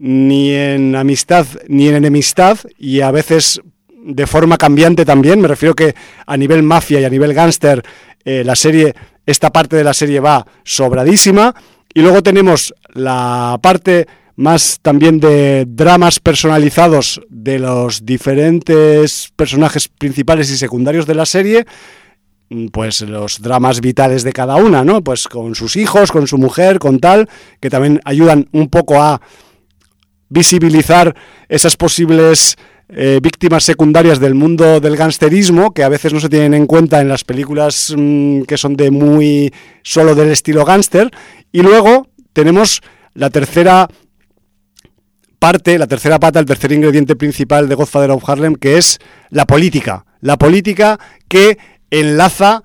ni en amistad ni en enemistad y a veces de forma cambiante también. Me refiero que a nivel mafia y a nivel gángster eh, la serie, esta parte de la serie va sobradísima. Y luego tenemos la parte más también de dramas personalizados de los diferentes personajes principales y secundarios de la serie, mm, pues los dramas vitales de cada una, ¿no? Pues con sus hijos, con su mujer, con tal, que también ayudan un poco a visibilizar esas posibles eh, víctimas secundarias del mundo del gangsterismo, que a veces no se tienen en cuenta en las películas mm, que son de muy solo del estilo gángster. Y luego tenemos la tercera parte, la tercera pata, el tercer ingrediente principal de Godfather of Harlem, que es la política. La política que enlaza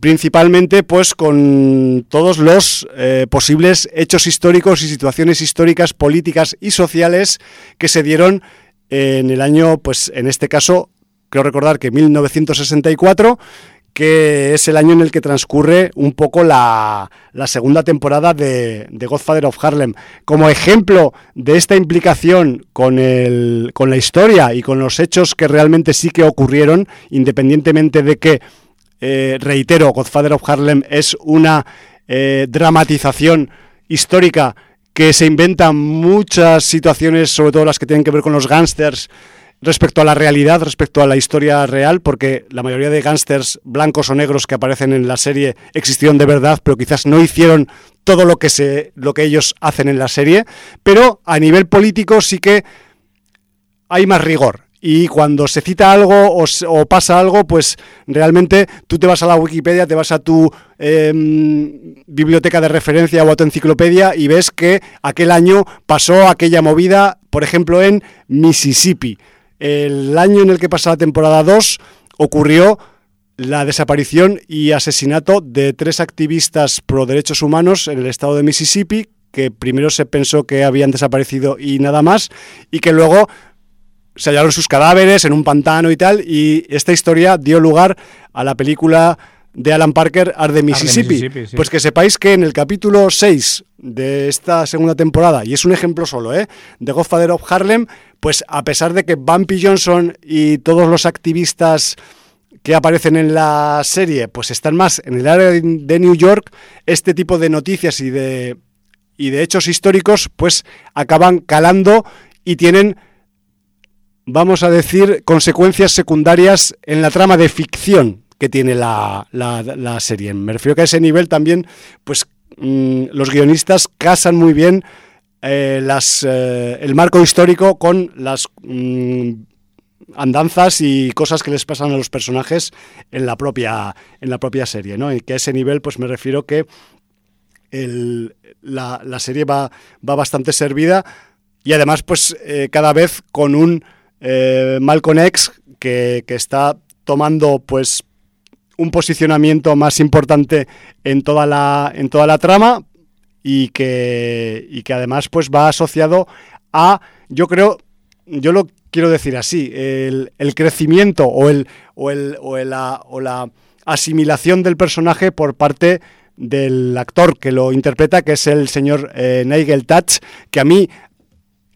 principalmente pues con todos los eh, posibles hechos históricos y situaciones históricas, políticas y sociales que se dieron en el año, pues en este caso, creo recordar que 1964, que es el año en el que transcurre un poco la, segunda temporada de, de, Godfather of Harlem. Como ejemplo de esta implicación con, el, con la historia y con los hechos que realmente sí que ocurrieron, independientemente de que, eh, reitero, Godfather of Harlem es una eh, dramatización histórica que se inventa muchas situaciones, sobre todo las que tienen que ver con los gángsters, respecto a la realidad, respecto a la historia real, porque la mayoría de gángsters blancos o negros que aparecen en la serie existieron de verdad, pero quizás no hicieron todo lo que, se, lo que ellos hacen en la serie, pero a nivel político sí que hay más rigor. Y cuando se cita algo o, pasa algo, pues realmente tú te vas a la Wikipedia, te vas a tu em, biblioteca de referencia o a tu enciclopedia y ves que aquel año pasó aquella movida, por ejemplo, en Mississippi. El año en el que pasa la temporada 2 ocurrió la desaparición y asesinato de tres activistas pro derechos humanos en el estado de Mississippi, que primero se pensó que habían desaparecido y nada más, y que luego se hallaron sus cadáveres en un pantano y tal, y esta historia dio lugar a la película de Alan Parker, Art de Mississippi. Pues que sepáis que en el capítulo 6 de esta segunda temporada, y es un ejemplo solo, ¿eh? de Godfather of Harlem, pues a pesar de que Bumpy Johnson y todos los activistas que aparecen en la serie, pues están más en el área de New York, este tipo de noticias y de, y de hechos históricos, pues acaban calando y tienen vamos a decir, consecuencias secundarias en la trama de ficción que tiene la, la, serie. Me refiero que a ese nivel también, pues mm, los guionistas casan muy bien eh, las, eh, el marco histórico con las mm, andanzas y cosas que les pasan a los personajes en la propia, en la propia serie. ¿no? Y que a ese nivel, pues me refiero que la, la, serie va, va bastante servida y además, pues eh, cada vez con un Malcolm X que, que está tomando pues un posicionamiento más importante en toda la, en toda la trama y que, y que además pues va asociado a, yo creo, yo lo quiero decir así, el, crecimiento o, el, o, el, o, la, o la asimilación del personaje por parte del actor que lo interpreta, que es el señor eh, Nigel Touch, que a mí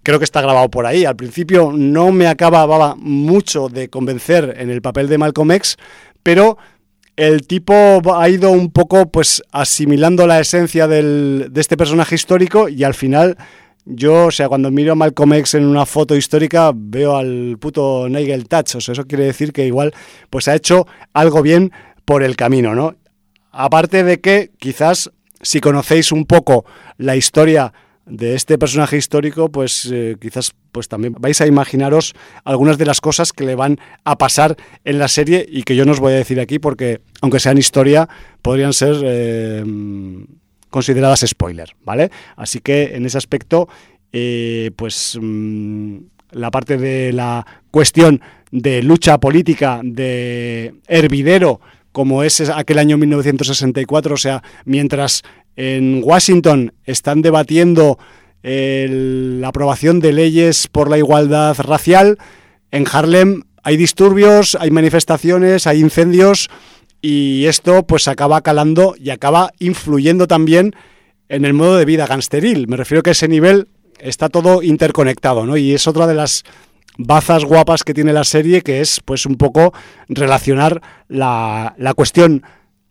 creo que está grabado por ahí. Al principio no me acababa mucho de convencer en el papel de Malcolm X, pero el tipo ha ido un poco pues asimilando la esencia de este personaje histórico y al final yo, o sea, cuando miro a Malcolm X en una foto histórica veo al puto Nigel Touch, eso quiere decir que igual pues ha hecho algo bien por el camino, ¿no? Aparte de que quizás si conocéis un poco la historia de este personaje histórico, pues eh, quizás pues también vais a imaginaros algunas de las cosas que le van a pasar en la serie y que yo no os voy a decir aquí porque, aunque sean historia, podrían ser eh, consideradas spoiler, ¿vale? Así que en ese aspecto, eh, pues mm, la parte de la cuestión de lucha política, de hervidero, como es aquel año 1964, o sea, mientras en Washington están debatiendo la aprobación de leyes por la igualdad racial. En Harlem hay disturbios, hay manifestaciones, hay incendios y esto pues acaba calando y acaba influyendo también en el modo de vida gangsteril. Me refiero que a ese nivel está todo interconectado, ¿no? Y es otra de las bazas guapas que tiene la serie, que es pues un poco relacionar la, la cuestión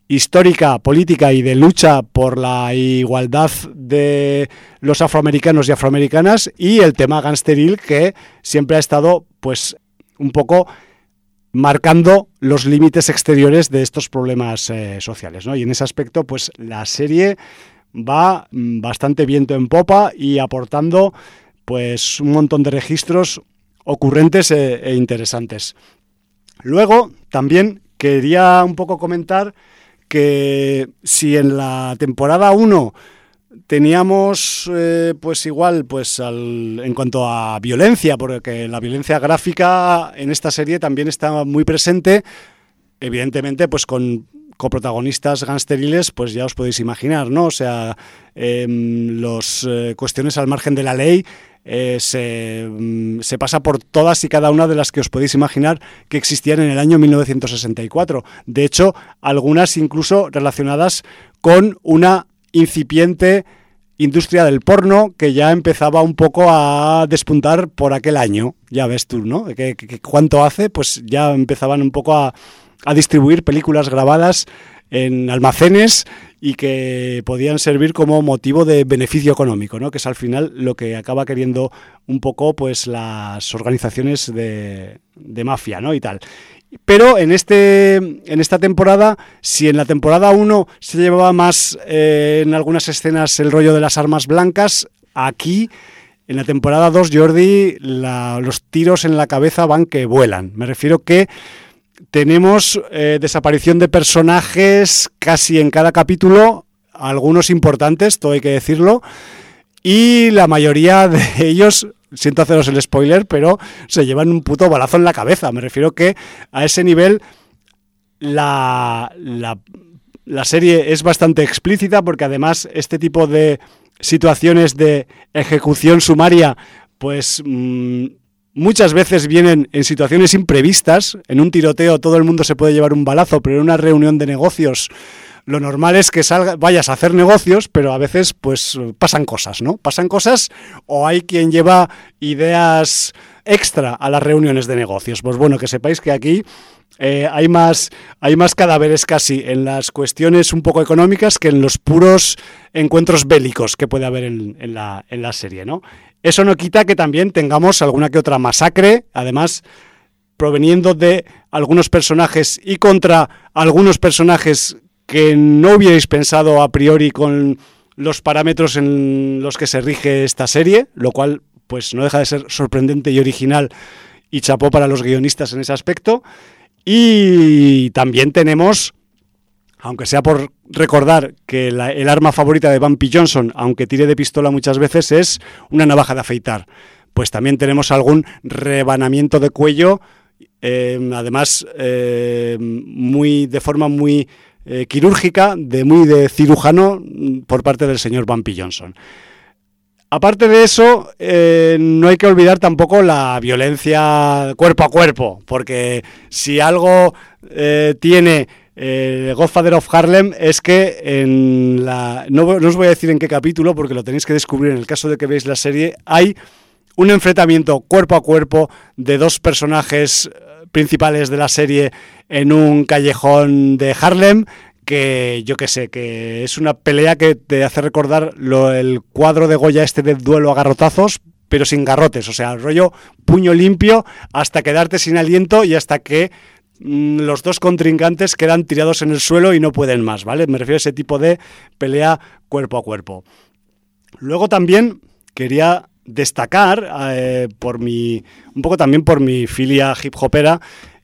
histórica, política y de lucha por la igualdad de los afroamericanos y afroamericanas y el tema gangsteril que siempre ha estado pues un poco marcando los límites exteriores de estos problemas eh, sociales. ¿no? Y en ese aspecto pues la serie va mm, bastante viento en popa y aportando pues un montón de registros ocurrentes e, e interesantes. Luego, también quería un poco comentar que si en la temporada 1 teníamos eh, pues igual pues en cuanto a violencia porque la violencia gráfica en esta serie también está muy presente evidentemente pues con coprotagonistas gangsteriles pues ya os podéis imaginar no o sea em, eh, cuestiones al margen de la ley eh, mm, se, pasa por todas y cada una de las que os podéis imaginar que existían en el año 1964. De hecho, algunas incluso relacionadas con una incipiente industria del porno que ya empezaba un poco a despuntar por aquel año. Ya ves tú, ¿no? ¿Qué, cuánto hace? Pues ya empezaban un poco a, a distribuir películas grabadas en almacenes y que podían servir como motivo de beneficio económico, ¿no? que es al final lo que acaba queriendo un poco pues las organizaciones de, mafia ¿no? y tal. Pero en, este, en esta temporada, si en la temporada 1 se llevaba más eh, en algunas escenas el rollo de las armas blancas, aquí en la temporada 2, Jordi, los tiros en la cabeza van que vuelan. Me refiero que tenemos eh, desaparición de personajes casi en cada capítulo, algunos importantes, todo hay que decirlo, y la mayoría de ellos, siento haceros el spoiler, pero se llevan un puto balazo en la cabeza. Me refiero que a ese nivel la, la, la serie es bastante explícita porque además este tipo de situaciones de ejecución sumaria pues... Mm, muchas veces vienen en situaciones imprevistas. En un tiroteo todo el mundo se puede llevar un balazo, pero en una reunión de negocios lo normal es que salga, vayas a hacer negocios, pero a veces pues pasan cosas, ¿no? Pasan cosas o hay quien lleva ideas extra a las reuniones de negocios. Pues bueno, que sepáis que aquí eh, hay, más, hay más cadáveres casi en las cuestiones un poco económicas que en los puros encuentros bélicos que puede haber en, la, en la serie, ¿no? Eso no quita que también tengamos alguna que otra masacre, además proveniendo de algunos personajes y contra algunos personajes que no hubierais pensado a priori con los parámetros en los que se rige esta serie, lo cual pues no deja de ser sorprendente y original y chapó para los guionistas en ese aspecto. Y también tenemos aunque sea por recordar que el arma favorita de Bumpy Johnson, aunque tire de pistola muchas veces, es una navaja de afeitar. Pues también tenemos algún rebanamiento de cuello, eh, además eh, muy de forma muy eh, quirúrgica, de muy de cirujano mm, por parte del señor Bumpy Johnson. Aparte de eso, no hay que olvidar tampoco la violencia cuerpo a cuerpo, porque si algo tiene eh, Godfather of Harlem es que en la. No, os voy a decir en qué capítulo, porque lo tenéis que descubrir en el caso de que veáis la serie. Hay un enfrentamiento cuerpo a cuerpo de dos personajes eh, principales de la serie en un callejón de Harlem que yo que sé, que es una pelea que te hace recordar lo, el cuadro de Goya este de duelo a garrotazos, pero sin garrotes, o sea, rollo puño limpio hasta quedarte sin aliento y hasta que los dos contrincantes quedan tirados en el suelo y no pueden más, ¿vale? Me refiero a ese tipo de pelea cuerpo a cuerpo. Luego también quería destacar, eh, por mi, un poco también por mi filia hip hopera,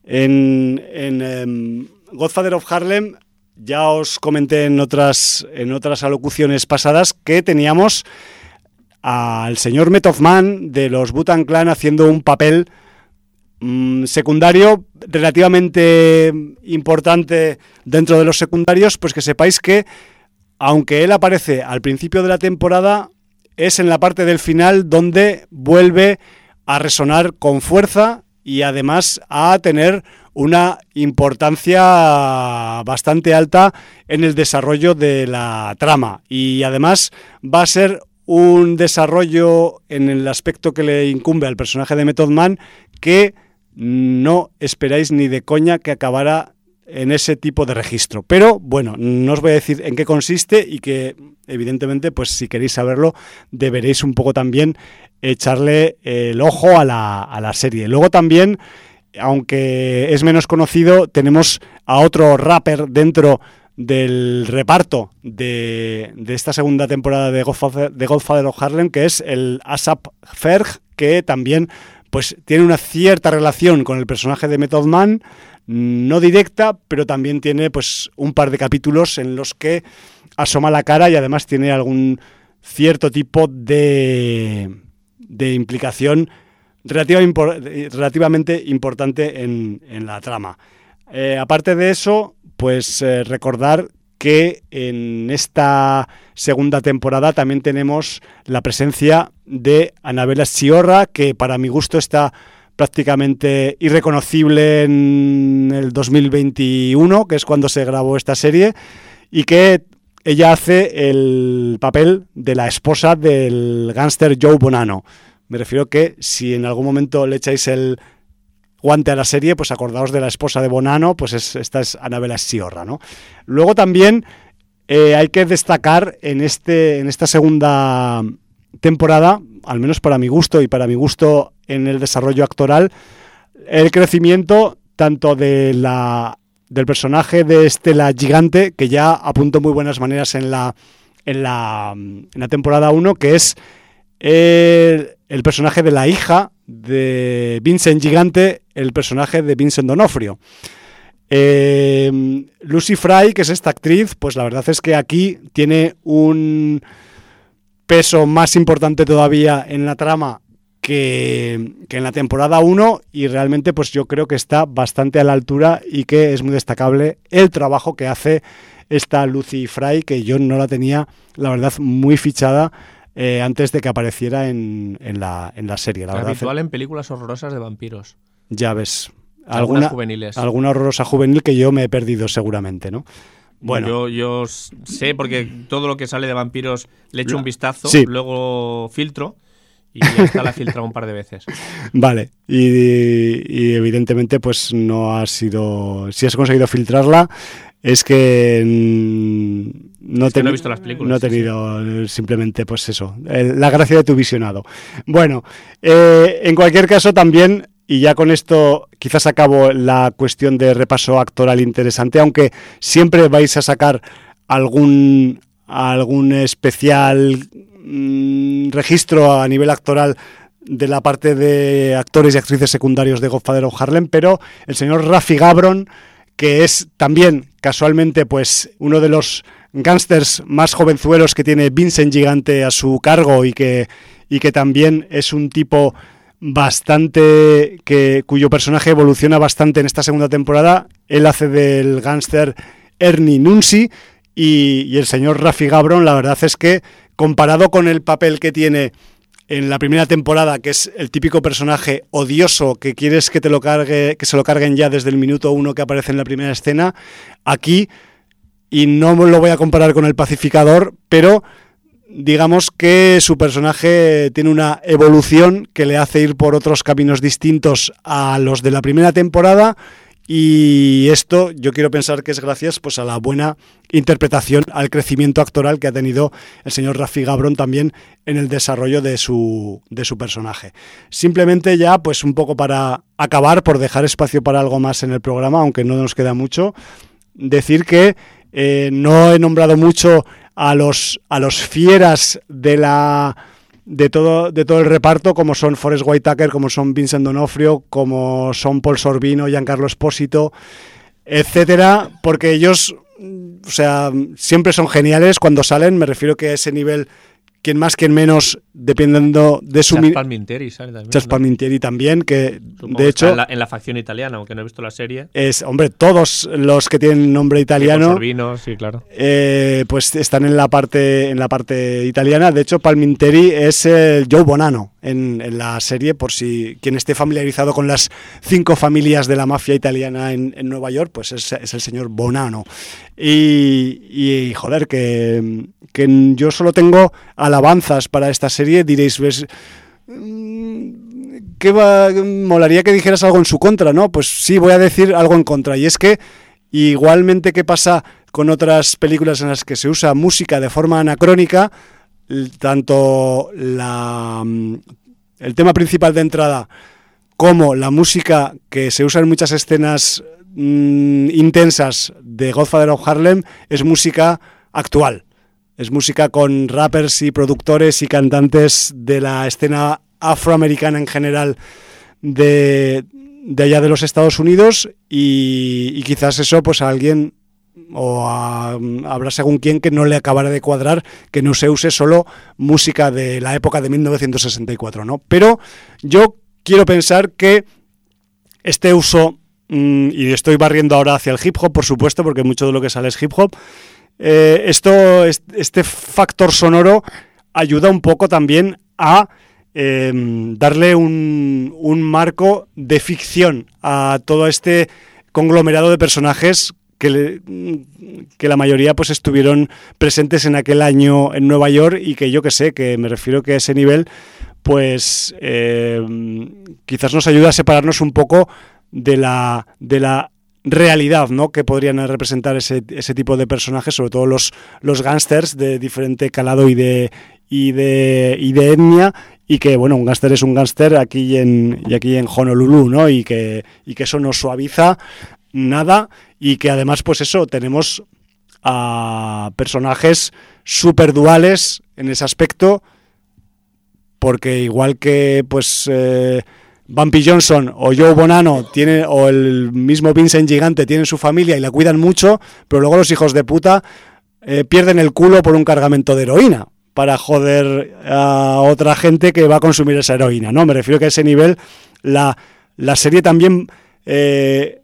en, em, Godfather of Harlem ya os comenté en otras, en otras alocuciones pasadas que teníamos al señor Method Man de los Butan Clan haciendo un papel Mm, secundario relativamente importante dentro de los secundarios, pues que sepáis que aunque él aparece al principio de la temporada, es en la parte del final donde vuelve a resonar con fuerza y además a tener una importancia bastante alta en el desarrollo de la trama. Y además va a ser un desarrollo en el aspecto que le incumbe al personaje de Method Man que no esperáis ni de coña que acabara en ese tipo de registro. Pero bueno, no os voy a decir en qué consiste y que evidentemente, pues si queréis saberlo, deberéis un poco también echarle el ojo a la, a la serie. Luego también, aunque es menos conocido, tenemos a otro rapper dentro del reparto de, esta segunda temporada de Godfather, de Godfather of Harlem, que es el Asap Ferg, que también pues, tiene una cierta relación con el personaje de Method Man, no directa, pero también tiene pues, un par de capítulos en los que asoma la cara y además tiene algún cierto tipo de, de implicación relativamente importante en, la trama. Eh, aparte de eso, pues eh, recordar que en esta segunda temporada también tenemos la presencia de Anabela Sciorra, que para mi gusto está prácticamente irreconocible en el 2021, que es cuando se grabó esta serie, y que ella hace el papel de la esposa del gángster Joe Bonano. Me refiero que si en algún momento le echáis el guante a la serie, pues acordaos de la esposa de Bonano, pues esta es Anabela Sciorra, ¿no? Luego también eh, hay que destacar en, este, en esta segunda temporada, al menos para mi gusto y para mi gusto en el desarrollo actoral, el crecimiento tanto de la, del personaje de Estela Gigante, que ya apuntó muy buenas maneras en la, en la, en la temporada 1, que es el, el personaje de la hija de Vincent Gigante, el personaje de Vincent Donofrio. Eh, Lucy Fry, que es esta actriz, pues la verdad es que aquí tiene un peso más importante todavía en la trama que, que, en la temporada 1 y realmente pues yo creo que está bastante a la altura y que es muy destacable el trabajo que hace esta Lucy Fry, que yo no la tenía, la verdad, muy fichada eh, antes de que apareciera en, la, en la, serie. La Habitual en películas horrorosas de vampiros. Ya ves. Alguna, juveniles. Alguna horrorosa juvenil que yo me he perdido seguramente, ¿no? Bueno. Yo, yo sé, porque todo lo que sale de vampiros le echo un vistazo, luego filtro y ya la filtrado un par de veces. Vale, y, evidentemente pues no ha sido... Si has conseguido filtrarla, es que mm, no, he visto las películas. No he tenido simplemente, pues eso, la gracia de tu visionado. Bueno, eh, en cualquier caso también, y ya con esto quizás acabo la cuestión de repaso actoral interesante, aunque siempre vais a sacar algún, algún especial mm, registro a nivel actoral de la parte de actores y actrices secundarios de Godfather of Harlem, pero el señor Rafi Gabron que es también casualmente pues uno de los gángsters más jovenzuelos que tiene Vincent Gigante a su cargo y que, y que también es un tipo bastante que cuyo personaje evoluciona bastante en esta segunda temporada. Él hace del gángster Ernie Nunzi y, y el señor Rafi Gabron, la verdad es que comparado con el papel que tiene en la primera temporada, que es el típico personaje odioso que quieres que te lo cargue, que se lo carguen ya desde el minuto uno que aparece en la primera escena, aquí, y no lo voy a comparar con el pacificador, pero digamos que su personaje tiene una evolución que le hace ir por otros caminos distintos a los de la primera temporada y esto yo quiero pensar que es gracias pues, a la buena interpretación, al crecimiento actoral que ha tenido el señor Rafi Gabron también en el desarrollo de su, de su personaje. Simplemente ya, pues un poco para acabar, por dejar espacio para algo más en el programa, aunque no nos queda mucho, decir que eh, no he nombrado mucho a los, a los fieras de la de todo, de todo el reparto, como son Forrest Whitaker, como son Vincent Donofrio, como son Paul Sorbino, Giancarlo Espósito, etcétera, porque ellos, o sea, siempre son geniales. Cuando salen, me refiero que a ese nivel quien más, quien menos, dependiendo de su... Chas Palminteri también. Chas Palminteri también, que de hecho... En la, facción italiana, aunque no he visto la serie. Es, hombre, todos los que tienen nombre italiano... sí, claro. Eh, pues están en la, parte, en la parte italiana. De hecho, Palminteri es el Joe Bonano en, la serie, por si quien esté familiarizado con las cinco familias de la mafia italiana en, Nueva York, pues es, es, el señor Bonano. Y, y joder, que, que yo solo tengo alabanzas para esta serie, diréis, ves, mm, ¿qué va? Molaría que dijeras algo en su contra, ¿no? Pues sí, voy a decir algo en contra. Y es que, igualmente que pasa con otras películas en las que se usa música de forma anacrónica, tanto mm, el tema principal de entrada como la música que se usa en muchas escenas mm, intensas de Godfather of Harlem es música actual. Es música con rappers y productores y cantantes de la escena afroamericana en general de, allá de los Estados Unidos y, quizás eso pues a alguien o habrá según quien que no le acabara de cuadrar que no se use solo música de la época de 1964, ¿no? Pero yo quiero pensar que este uso, mm, y estoy barriendo ahora hacia el hip hop, por supuesto, porque mucho de lo que sale es hip hop, eh, esto, este factor sonoro ayuda un poco también a em, darle un, un, marco de ficción a todo este conglomerado de personajes que, que, la mayoría pues estuvieron presentes en aquel año en Nueva York y que yo que sé, que me refiero que a ese nivel pues em, quizás nos ayuda a separarnos un poco de la, de la realidad ¿no? que podrían representar ese, ese tipo de personajes, sobre todo los, los gángsters de diferente calado y de, y de, y de etnia, y que bueno, un gángster es un gángster aquí en, y aquí en Honolulu, ¿no? y, que, y que eso no suaviza nada, y que además, pues eso, tenemos a personajes súper duales en ese aspecto, porque igual que pues... Eh, Bumpy Johnson o Joe Bonano tiene, o el mismo Vincent Gigante tienen su familia y la cuidan mucho, pero luego los hijos de puta eh, pierden el culo por un cargamento de heroína para joder a otra gente que va a consumir esa heroína, ¿no? Me refiero que a ese nivel la, la serie también eh,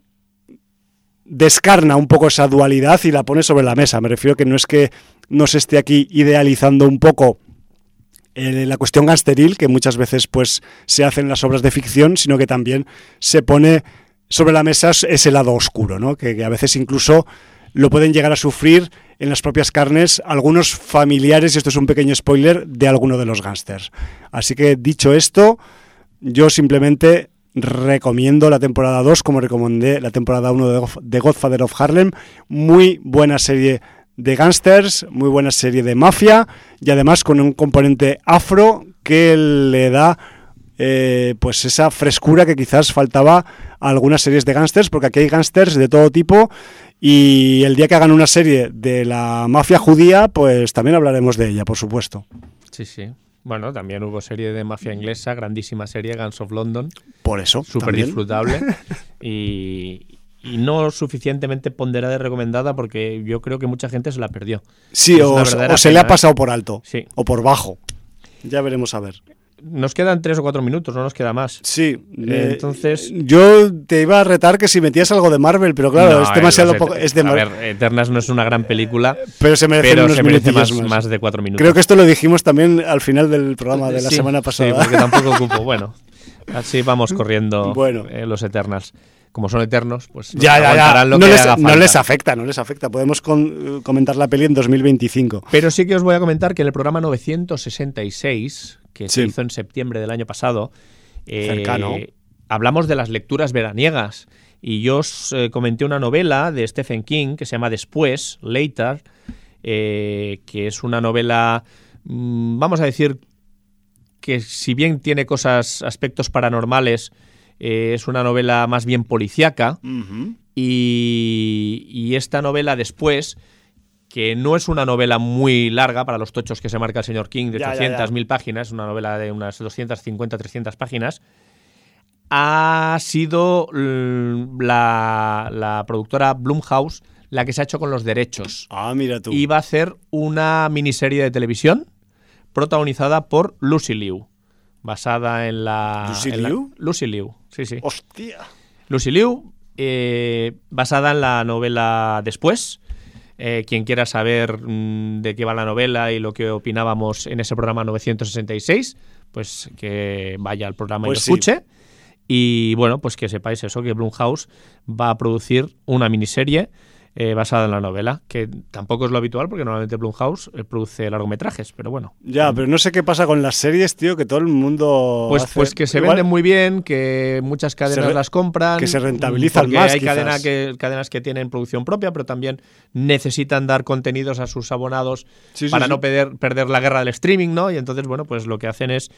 descarna un poco esa dualidad y la pone sobre la mesa. Me refiero que no es que no se esté aquí idealizando un poco eh, la cuestión gasteril que muchas veces pues se hace en las obras de ficción, sino que también se pone sobre la mesa ese lado oscuro, ¿no? que, a veces incluso lo pueden llegar a sufrir en las propias carnes algunos familiares, y esto es un pequeño spoiler, de alguno de los gángsters. Así que dicho esto, yo simplemente recomiendo la temporada 2 como recomendé la temporada 1 de Godfather of Harlem. Muy buena serie de gángsters, muy buena serie de mafia y además con un componente afro que le da eh, pues esa frescura que quizás faltaba a algunas series de gángsters, porque aquí hay gángsters de todo tipo y el día que hagan una serie de la mafia judía, pues también hablaremos de ella, por supuesto. Sí, sí. Bueno, también hubo serie de mafia inglesa, grandísima serie, Guns of London. Por eso. Súper disfrutable. y, y no suficientemente ponderada y recomendada porque yo creo que mucha gente se la perdió. Sí, o, se le ha ¿eh? pasado por alto. Sí. O por bajo. Ya veremos a ver. Nos quedan tres o cuatro minutos, no nos queda más. Sí. Eh, entonces. Yo te iba a retar que si metías algo de Marvel, pero claro, es demasiado poco. Es de a ver, Eternas no es una gran película. Pero se merece, más, más. de cuatro minutos. Creo que esto lo dijimos también al final del programa de la semana pasada. Sí, porque tampoco ocupo. Bueno, así vamos corriendo bueno. Eh, los Eternals como son eternos, pues ya, ya, ya. no, les, no, les, afecta, no les afecta. Podemos comentar la peli en 2025. Pero sí que os voy a comentar que en el programa 966, que se hizo en septiembre del año pasado, eh, hablamos de las lecturas veraniegas. Y yo os eh, comenté una novela de Stephen King que se llama Después, Later, eh, que es una novela, mm, vamos a decir, que si bien tiene cosas, aspectos paranormales, eh, es una novela más bien policíaca. y, esta novela después, que no es una novela muy larga para los tochos que se marca el señor King, de 800.000 páginas, una novela de unas 250, 300 páginas, ha sido la, la productora Blumhouse la que se ha hecho con los derechos. Ah, mira tú. Y va a hacer una miniserie de televisión protagonizada por Lucy Liu basada en la... ¿Lucy Liu? Lucy Liu, sí, sí. ¡Hostia! Lucy Liu, eh, basada en la novela Después. Eh, quien quiera saber mm, de qué va la novela y lo que opinábamos en ese programa 966, pues que vaya al programa y pues lo escuche. Y bueno, pues que sepáis eso, que Blumhouse va a producir una miniserie eh, basada en la novela, que tampoco es lo habitual porque normalmente Blumhouse eh, produce largometrajes, pero bueno. Ya, pero no sé qué pasa con las series, tío, que todo el mundo. Pues, pues que se venden muy bien, que muchas cadenas las compran. Que se rentabilizan más. Hay que, cadenas que tienen producción propia, pero también necesitan dar contenidos a sus abonados para no perder, perder la guerra del streaming, ¿no? Y entonces, bueno, pues lo que hacen es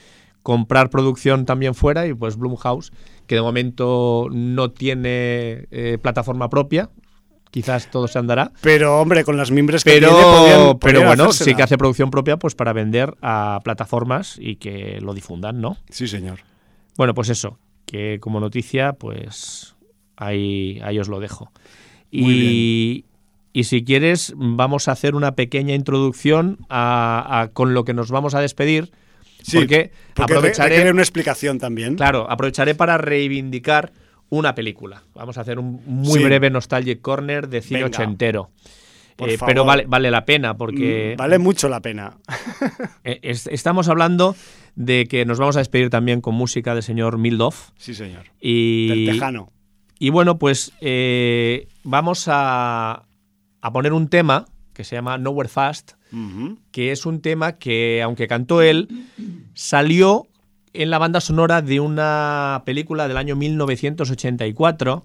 comprar producción también fuera y pues Blumhouse, que de momento no tiene eh, plataforma propia, quizás todo se andará. Pero hombre, con las mimbres que pero, tiene, pero bueno, sí que hace producción propia pues para vender a plataformas y que lo difundan, ¿no? Sí, señor. Bueno, pues eso, que como noticia, pues ahí, ahí os lo dejo. y, y si quieres, vamos a hacer una pequeña introducción a, con lo que nos vamos a despedir. Sí, porque, aprovecharé una explicación también. Claro, aprovecharé para reivindicar una película. Vamos a hacer un muy breve Nostalgic Corner de cine ochentero. Eh, pero vale, vale la pena porque... Mm, vale mucho la pena. Eh, estamos hablando de que nos vamos a despedir también con música del señor Mildoff. Sí, señor. Y, Del Tejano. Y bueno, pues eh, vamos a, a poner un tema que se llama Nowhere Fast, que es un tema que, aunque cantó él, salió en la banda sonora de una película del año 1984.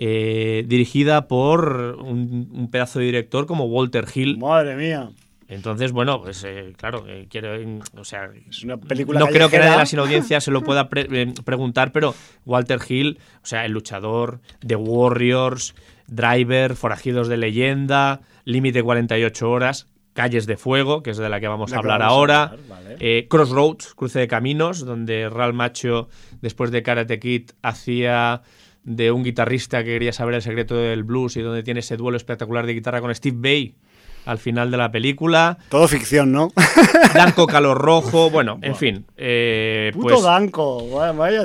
Eh, dirigida por un, pedazo de director como Walter Hill. Madre mía. Entonces, bueno, pues eh, claro, eh, quiero, o sea, es una película no creo que nadie de la sin audiencia se lo pueda preguntar, pero Walter Hill, o sea, el luchador de Warriors, Driver, Forajidos de Leyenda, Límite 48 Horas, Calles de Fuego, que es de la que vamos a hablar ahora, eh, Crossroads, Cruce de Caminos, donde Real Macho, después de Karate Kid, hacía de un guitarrista que quería saber el secreto del blues y donde tiene ese duelo espectacular de guitarra con Steve Bay al final de la película. Todo ficción, ¿no? Danco Calor Rojo, bueno, en fin. Eh, Puto pues, Danco,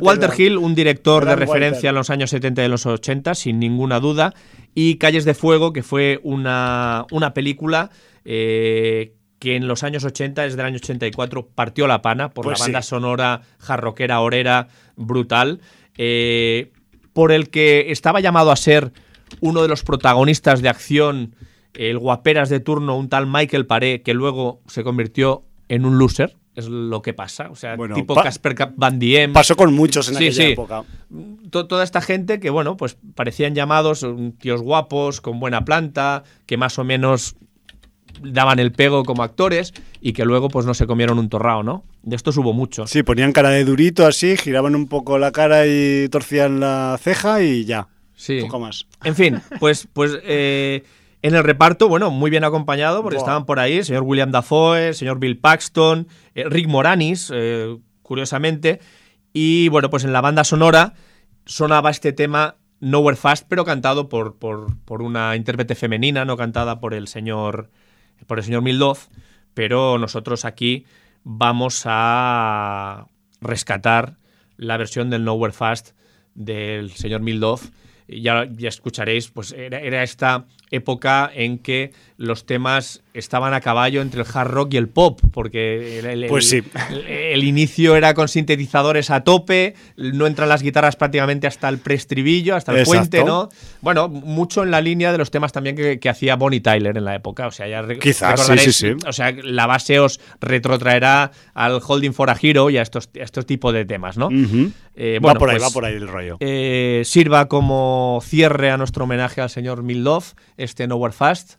Walter Hill, un director de referencia en los años 70 y los 80, sin ninguna duda. Y Calles de Fuego, que fue una, una película eh, que en los años 80, desde el año 84, partió la pana por pues la banda sonora jarroquera, orera, brutal. Eh, por el que estaba llamado a ser uno de los protagonistas de acción el guaperas de turno, un tal Michael Paré, que luego se convirtió en un loser, es lo que pasa. O sea, tipo Casper Van Diem. Pasó con muchos en aquella época. toda esta gente que, bueno, pues parecían llamados tíos guapos, con buena planta, que más o menos daban el pego como actores y que luego pues no se comieron un torrao, ¿no? De estos hubo muchos. Sí, ponían cara de durito así, giraban un poco la cara y torcían la ceja y ya. Sí. Un poco más. En fin, pues, pues eh, en el reparto, bueno, muy bien acompañado, porque estaban por ahí el señor William Dafoe, el señor Bill Paxton, eh, Rick Moranis, eh, curiosamente. Y bueno, pues en la banda sonora sonaba este tema Nowhere Fast, pero cantado por, por, una intérprete femenina, no cantada por el señor, por el señor Mildoff. Pero nosotros aquí vamos a rescatar la versión del Nowhere Fast del señor Mildoff. Ya, ya escucharéis, pues era esta época en que los temas estaban a caballo entre el hard rock y el pop, porque el, pues sí. el, inicio era con sintetizadores a tope, no entran las guitarras prácticamente hasta el preestribillo, hasta el puente, ¿no? Bueno, mucho en la línea de los temas también que, hacía Bonnie Tyler en la época, o sea, ya Quizás, sí, sí, sí. O sea, la base os retrotraerá al Holding for a Hero y a estos, estos tipos de temas, ¿no? Eh, va por ahí, pues, va por ahí el rollo. Eh, sirva como cierre a nuestro homenaje al señor Mildoff este Nowhere Fast.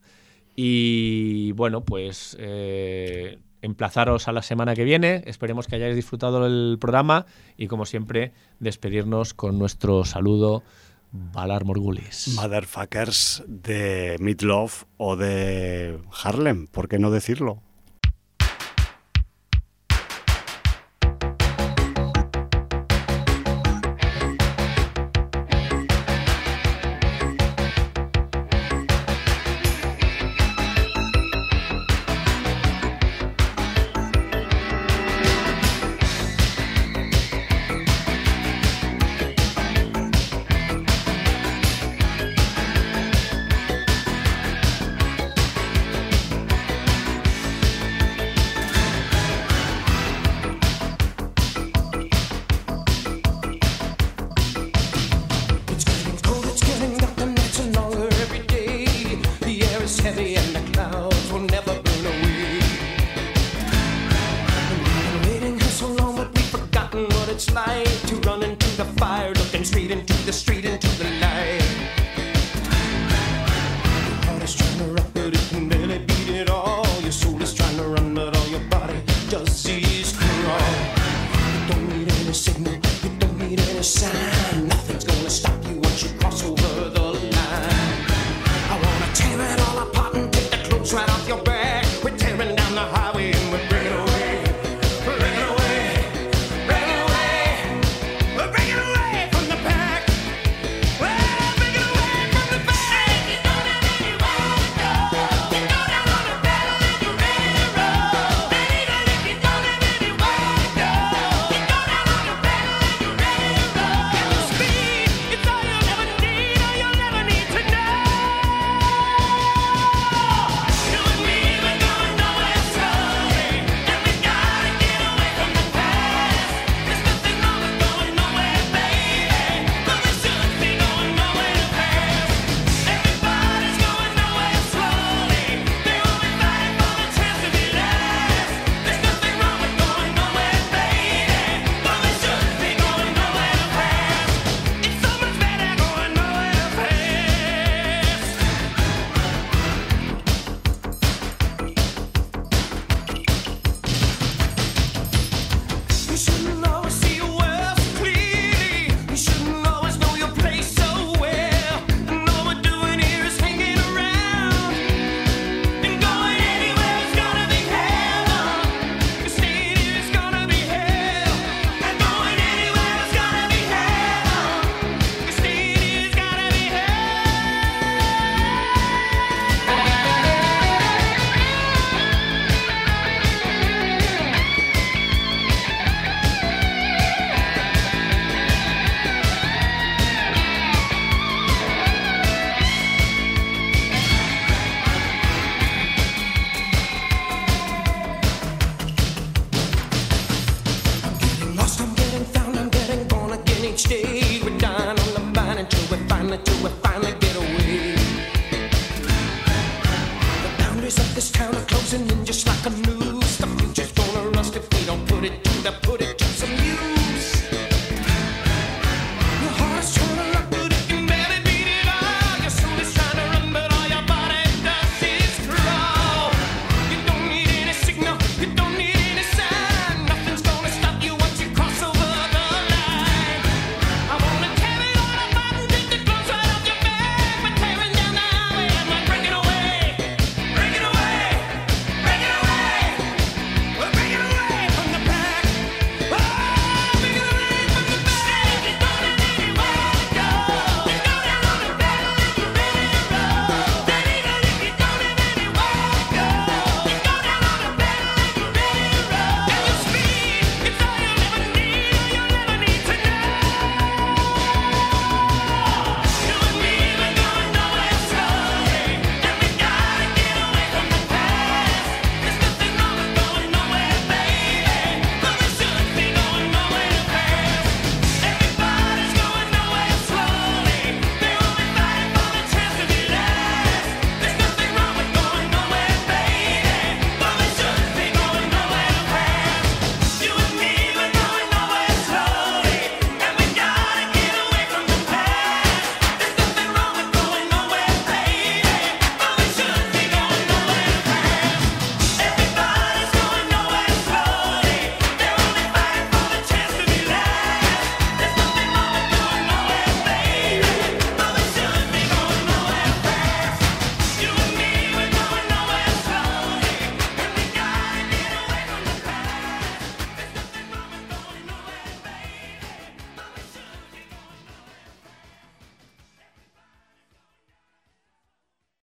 Y bueno, pues eh, emplazaros a la semana que viene. Esperemos que hayáis disfrutado el programa y como siempre despedirnos con nuestro saludo Valar Morgulis. Motherfuckers de Midlove o de Harlem, ¿por qué no decirlo?